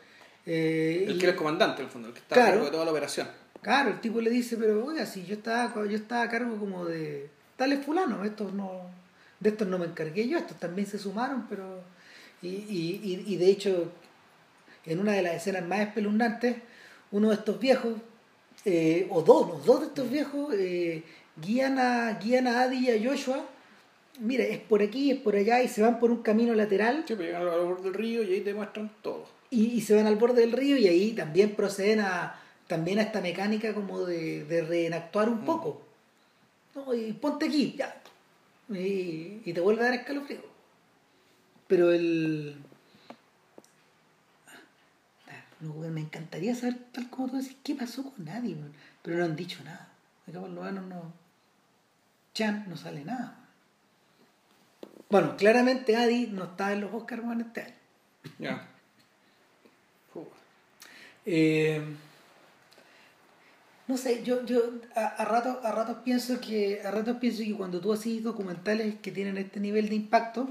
eh, El que era el comandante, en el fondo, el que está Claro. a cargo de toda la operación. Claro, el tipo le dice, pero oiga, si yo estaba, yo estaba a cargo como de tales fulano, estos no, de estos no me encargué yo, estos también se sumaron, pero y, y, y, y de hecho, en una de las escenas más espeluznantes, uno de estos viejos, eh, o dos, los dos de estos viejos, eh, guían a, guían a Adi y a Joshua, mira, es por aquí, es por allá, y se van por un camino lateral. Sí, pues llegan al borde del río y ahí te muestran todo. y, y se van al borde del río y ahí también proceden a también a esta mecánica como de, de reenactuar un Mm. poco. No, y ponte aquí ya y, y te vuelve a dar escalofrío pero el no, me encantaría saber tal como tú decís qué pasó con nadie pero no han dicho nada. Acá por lo menos no. Chan no sale nada bueno claramente Adi no está en los Oscars en este año. Ya. Eh, no sé, yo, yo a, a ratos a ratos pienso que a ratos pienso que cuando tú haces documentales que tienen este nivel de impacto,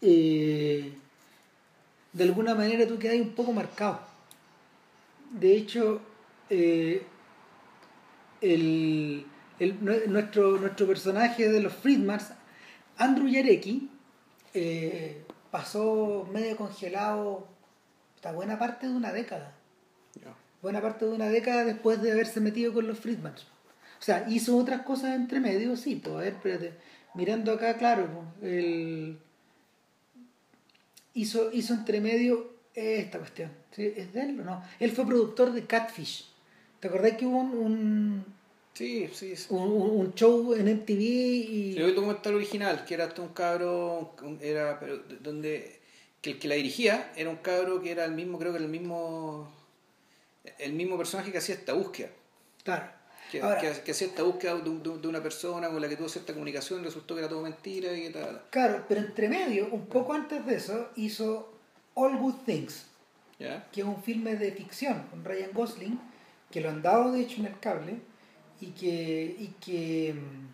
eh, de alguna manera tú quedas un poco marcado. De hecho, eh, el, el- nue- nuestro, nuestro personaje de los Friedmans, Andrew Yarecki, eh, pasó medio congelado hasta buena parte de una década buena parte de una década después de haberse metido con los Friedmans. O sea, hizo otras cosas entre medio, sí, pues a ver, espérate. Mirando acá, claro, pues, el... hizo, hizo entre medio esta cuestión. ¿sí? ¿Es de él o no? Él fue productor de Catfish. ¿Te acordás que hubo un, un- Sí, sí. sí. Un, un- show en MTV y... Vi el documental original, que era hasta un cabro, era, pero de- donde, que el que la dirigía era un cabro que era el mismo, creo que era el mismo, el mismo personaje que hacía esta búsqueda. Claro. Que, Ahora, que, que hacía esta búsqueda de, un- de un- de una persona con la que tuvo cierta comunicación, resultó que era todo mentira y que tal. claro, pero entre medio, un poco antes de eso, hizo All Good Things, ¿Ya? que es un filme de ficción con Ryan Gosling, que lo han dado de hecho en el cable, y que, y que mm,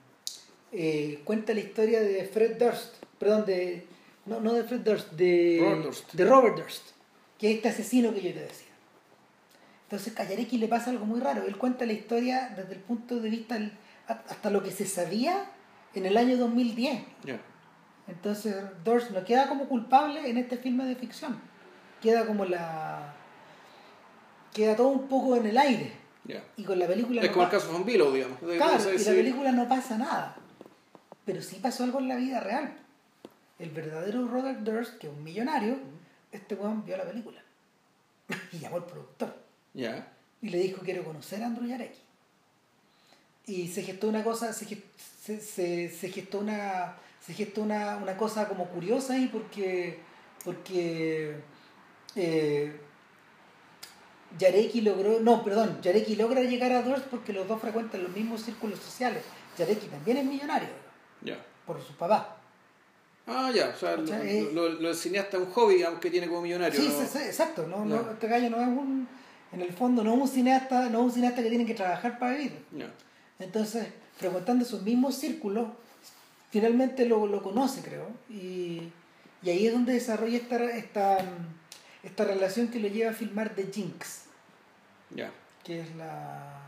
eh, cuenta la historia de Fred Durst, perdón, de, no, no de Fred Durst, de Robert Durst. de Robert Durst, que es este asesino que yo te decía. Entonces a Yareki le pasa algo muy raro, él cuenta la historia desde el punto de vista, hasta lo que se sabía en el año 2010. Ya. Entonces Durst no queda como culpable en este filme de ficción. Queda como la... Queda todo un poco en el aire. Y con la película... Es no como el caso de Billow, digamos. Claro, y la película no pasa nada. Pero sí pasó algo en la vida real. El verdadero Robert Durst, que es un millonario, este weón vio la película. y llamó al productor. Ya. Y le dijo, quiero conocer a Andrew Yareki. Y se gestó una cosa, se, se- se gestó una se gestó una, una cosa como curiosa ahí porque porque eh, Yareki logró, no, perdón, Yareki logra llegar a Durst porque los dos frecuentan los mismos círculos sociales. Yareki también es millonario Ya. por su papá. Ah, ya. O sea, lo, lo del cineasta es un hobby, digamos, que tiene como millonario. Sí, ¿no? sí, sí, exacto. No, no, Ya. este gallo no es un, en el fondo, no es un cineasta, no es un cineasta que tiene que trabajar para vivir. Ya. Entonces, frecuentando esos mismos círculos, finalmente lo, lo conoce, creo. Y, y ahí es donde desarrolla esta, esta, esta relación que lo lleva a filmar The Jinx, Ya. que es la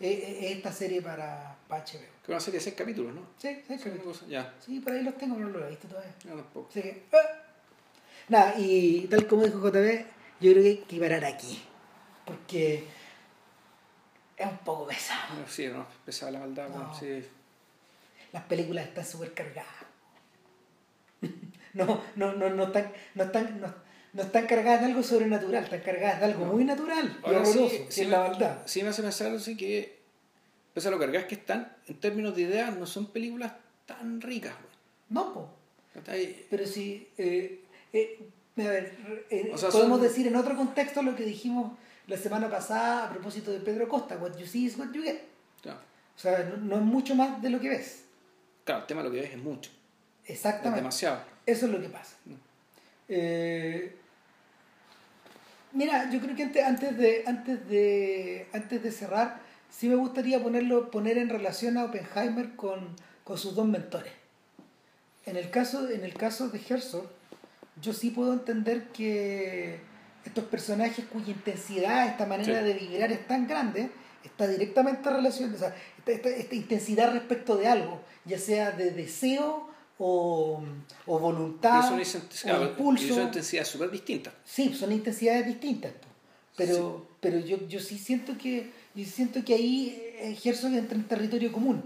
es, es esta serie para, para HBO. Que es una serie de seis capítulos, ¿no? Sí, una cosa- Ya. Sí, por ahí los tengo, pero no los he visto todavía. Ya tampoco. Así que, ¡ah! Nada, y tal como dijo JB, yo creo que hay que parar aquí. Porque es un poco pesado. No, Sí, no, pesada la maldad, No. bueno, sí. Las películas están súper cargadas. No, no, no, no están, no están, no, no están cargadas de algo sobrenatural, están cargadas de algo No. muy natural Ahora sí, horroroso, que sí es la maldad. Sí me hace pensar así que, pese a lo cargadas que están, en términos de ideas, no son películas tan ricas, güey. No, po. Pero sí, eh, eh, a ver, eh, O sea, podemos son- decir en otro contexto lo que dijimos la semana pasada a propósito de Pedro Costa, what you see is what you get. O sea, no, no es mucho más de lo que ves. Claro, el tema de lo que ves es mucho, es Exactamente. demasiado. Eso es lo que pasa. Eh, mira, yo creo que antes, antes, de, antes, de, antes de cerrar, sí me gustaría ponerlo, poner en relación a Oppenheimer con, con sus dos mentores. En el, caso, en el caso de Herzog, yo sí puedo entender que estos personajes cuya intensidad, esta manera Sí. de vibrar es tan grande, está directamente relacionada, o sea, esta, intensidad respecto de algo, ya sea de deseo o, o voluntad, o impulso. son intensidades súper distintas. Sí, son intensidades distintas. Pero, pero yo, yo sí siento que yo siento que ahí eh, Herzog entra en territorio común.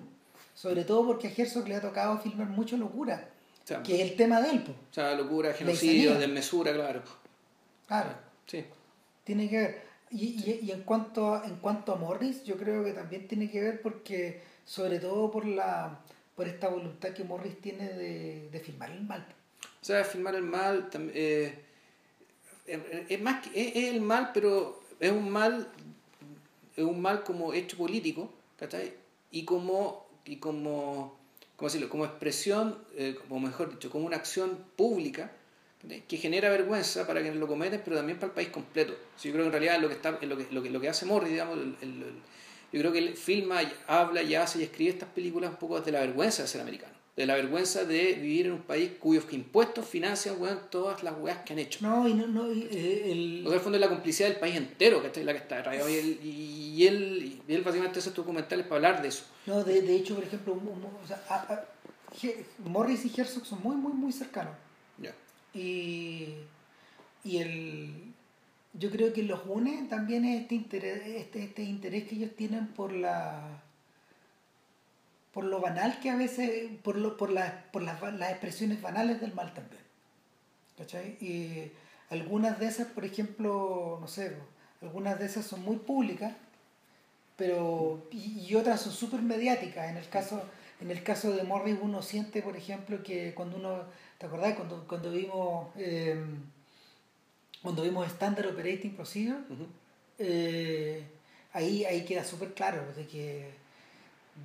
Sobre todo porque a Herzog le ha tocado filmar mucho locura, O sea, que es el tema de él. po. o sea, locura, genocidio, desmesura, claro. Claro, Sí. tiene que ver. Y, y, y en, cuanto a, en cuanto a Morris, yo creo que también tiene que ver porque, sobre todo por la por esta voluntad que Morris tiene de, de filmar el mal. O sea, filmar el mal eh, eh, es más es, el mal, pero es un mal, es un mal como hecho político, ¿cachai? Y como, y como, ¿cómo decirlo? como expresión, eh, o mejor dicho, como una acción pública. Que genera vergüenza para quienes lo cometen, pero también para el país completo. Sí, yo creo que en realidad lo que, está, lo que, lo que, lo que hace Morris, digamos, el- el- el- yo creo que él filma, habla y hace y escribe estas películas un poco desde la vergüenza de ser americano, de la vergüenza de vivir en un país cuyos impuestos financian weón, todas las weas que han hecho. No, y no, no, y, eh, el, O sea, en el fondo es la complicidad del país entero, que la que está. Y él, y él, y él básicamente hace estos documentales para hablar de eso. No, de, de hecho, por ejemplo, o sea, a- a- Ge- Morris y Herzog son muy, muy, muy cercanos. Ya. Y, y el, yo creo que los une también es este interés, este, este interés que ellos tienen por la por lo banal que a veces, por lo, por las, por las, las expresiones banales del mal también. ¿Cachai? Y algunas de esas, por ejemplo, no sé, algunas de esas son muy públicas pero y, y otras son súper mediáticas. En el caso en el caso de Morris uno siente, por ejemplo, que cuando uno, ¿te acordás? Cuando, cuando vimos eh, cuando vimos Standard Operating Procedure, eh, ahí, ahí queda súper claro de que,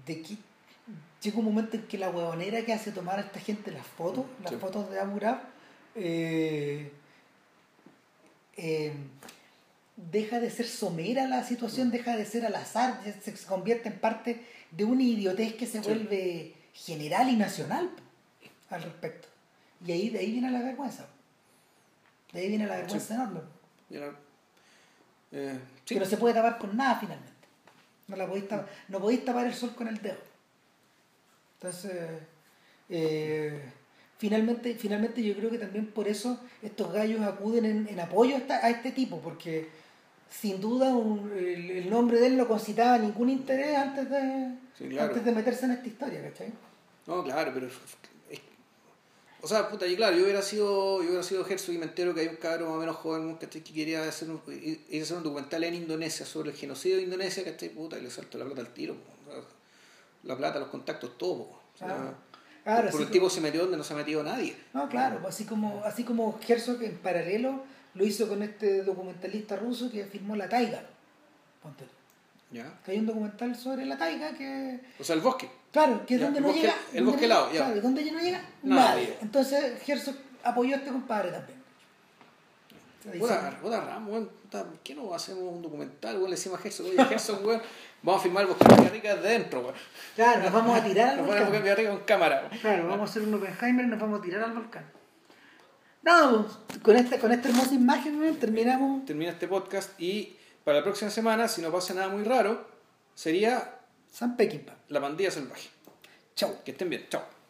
de que llega un momento en que la huevonera que hace tomar a esta gente las fotos, las fotos de Abu Ghraib, eh, eh, deja de ser somera la situación, deja de ser al azar, se, convierte en parte de una idiotez que se Sí. vuelve general y nacional al respecto. Y ahí de ahí viene la vergüenza. De ahí viene la vergüenza enorme. Era- eh, sí. Que no se puede tapar con nada finalmente. No, la podéis tapar, no podéis tapar el sol con el dedo. Entonces, eh, finalmente, finalmente yo creo que también por eso estos gallos acuden en, en apoyo a este tipo, porque sin duda un- el, el nombre de él no concitaba ningún interés antes de, Sí, claro. antes de meterse en esta historia, ¿cachai? No, claro, pero. es- o sea, puta, y claro, yo hubiera sido, yo hubiera sido Herzog y me entero que hay un cabrón más o menos joven ¿cachai? que quería hacer un, ir ir a hacer un documental en Indonesia sobre el genocidio de Indonesia, ¿cachai? Puta, y le salto la plata al tiro. La plata, los contactos, todo. po. O sea, claro, el tipo se metió donde no se ha metido nadie. No, claro, así como, así como Herzog en paralelo lo hizo con este documentalista ruso que filmó la taiga. Ponte. ¿Ya? Que hay un documental sobre la taiga que, O sea, el bosque. claro, que es donde el no bosque- llega. el donde bosque helado, ya. Claro, ¿dónde no llega? Nadie. Nadie. Entonces Herzog apoyó a este compadre también. Puta, puta weón, ¿por qué no hacemos un documental? Weón, le decimos a Herzog, oye, Herzog, weón, vamos a filmar el bosque de Villarrica desde dentro, weón. Claro, nos vamos a tirar al Nos ponemos el bosque de volcán. Villarrica con cámara, weón. Claro, vamos a hacer un Oppenheimer y nos vamos a tirar al volcán. No, pues, con esta, con esta hermosa imagen weón, terminamos. termina este podcast y para la próxima semana, si no pasa nada muy raro, sería San Peckinpah. La Pandilla Salvaje. Chau. Que estén bien. Chao.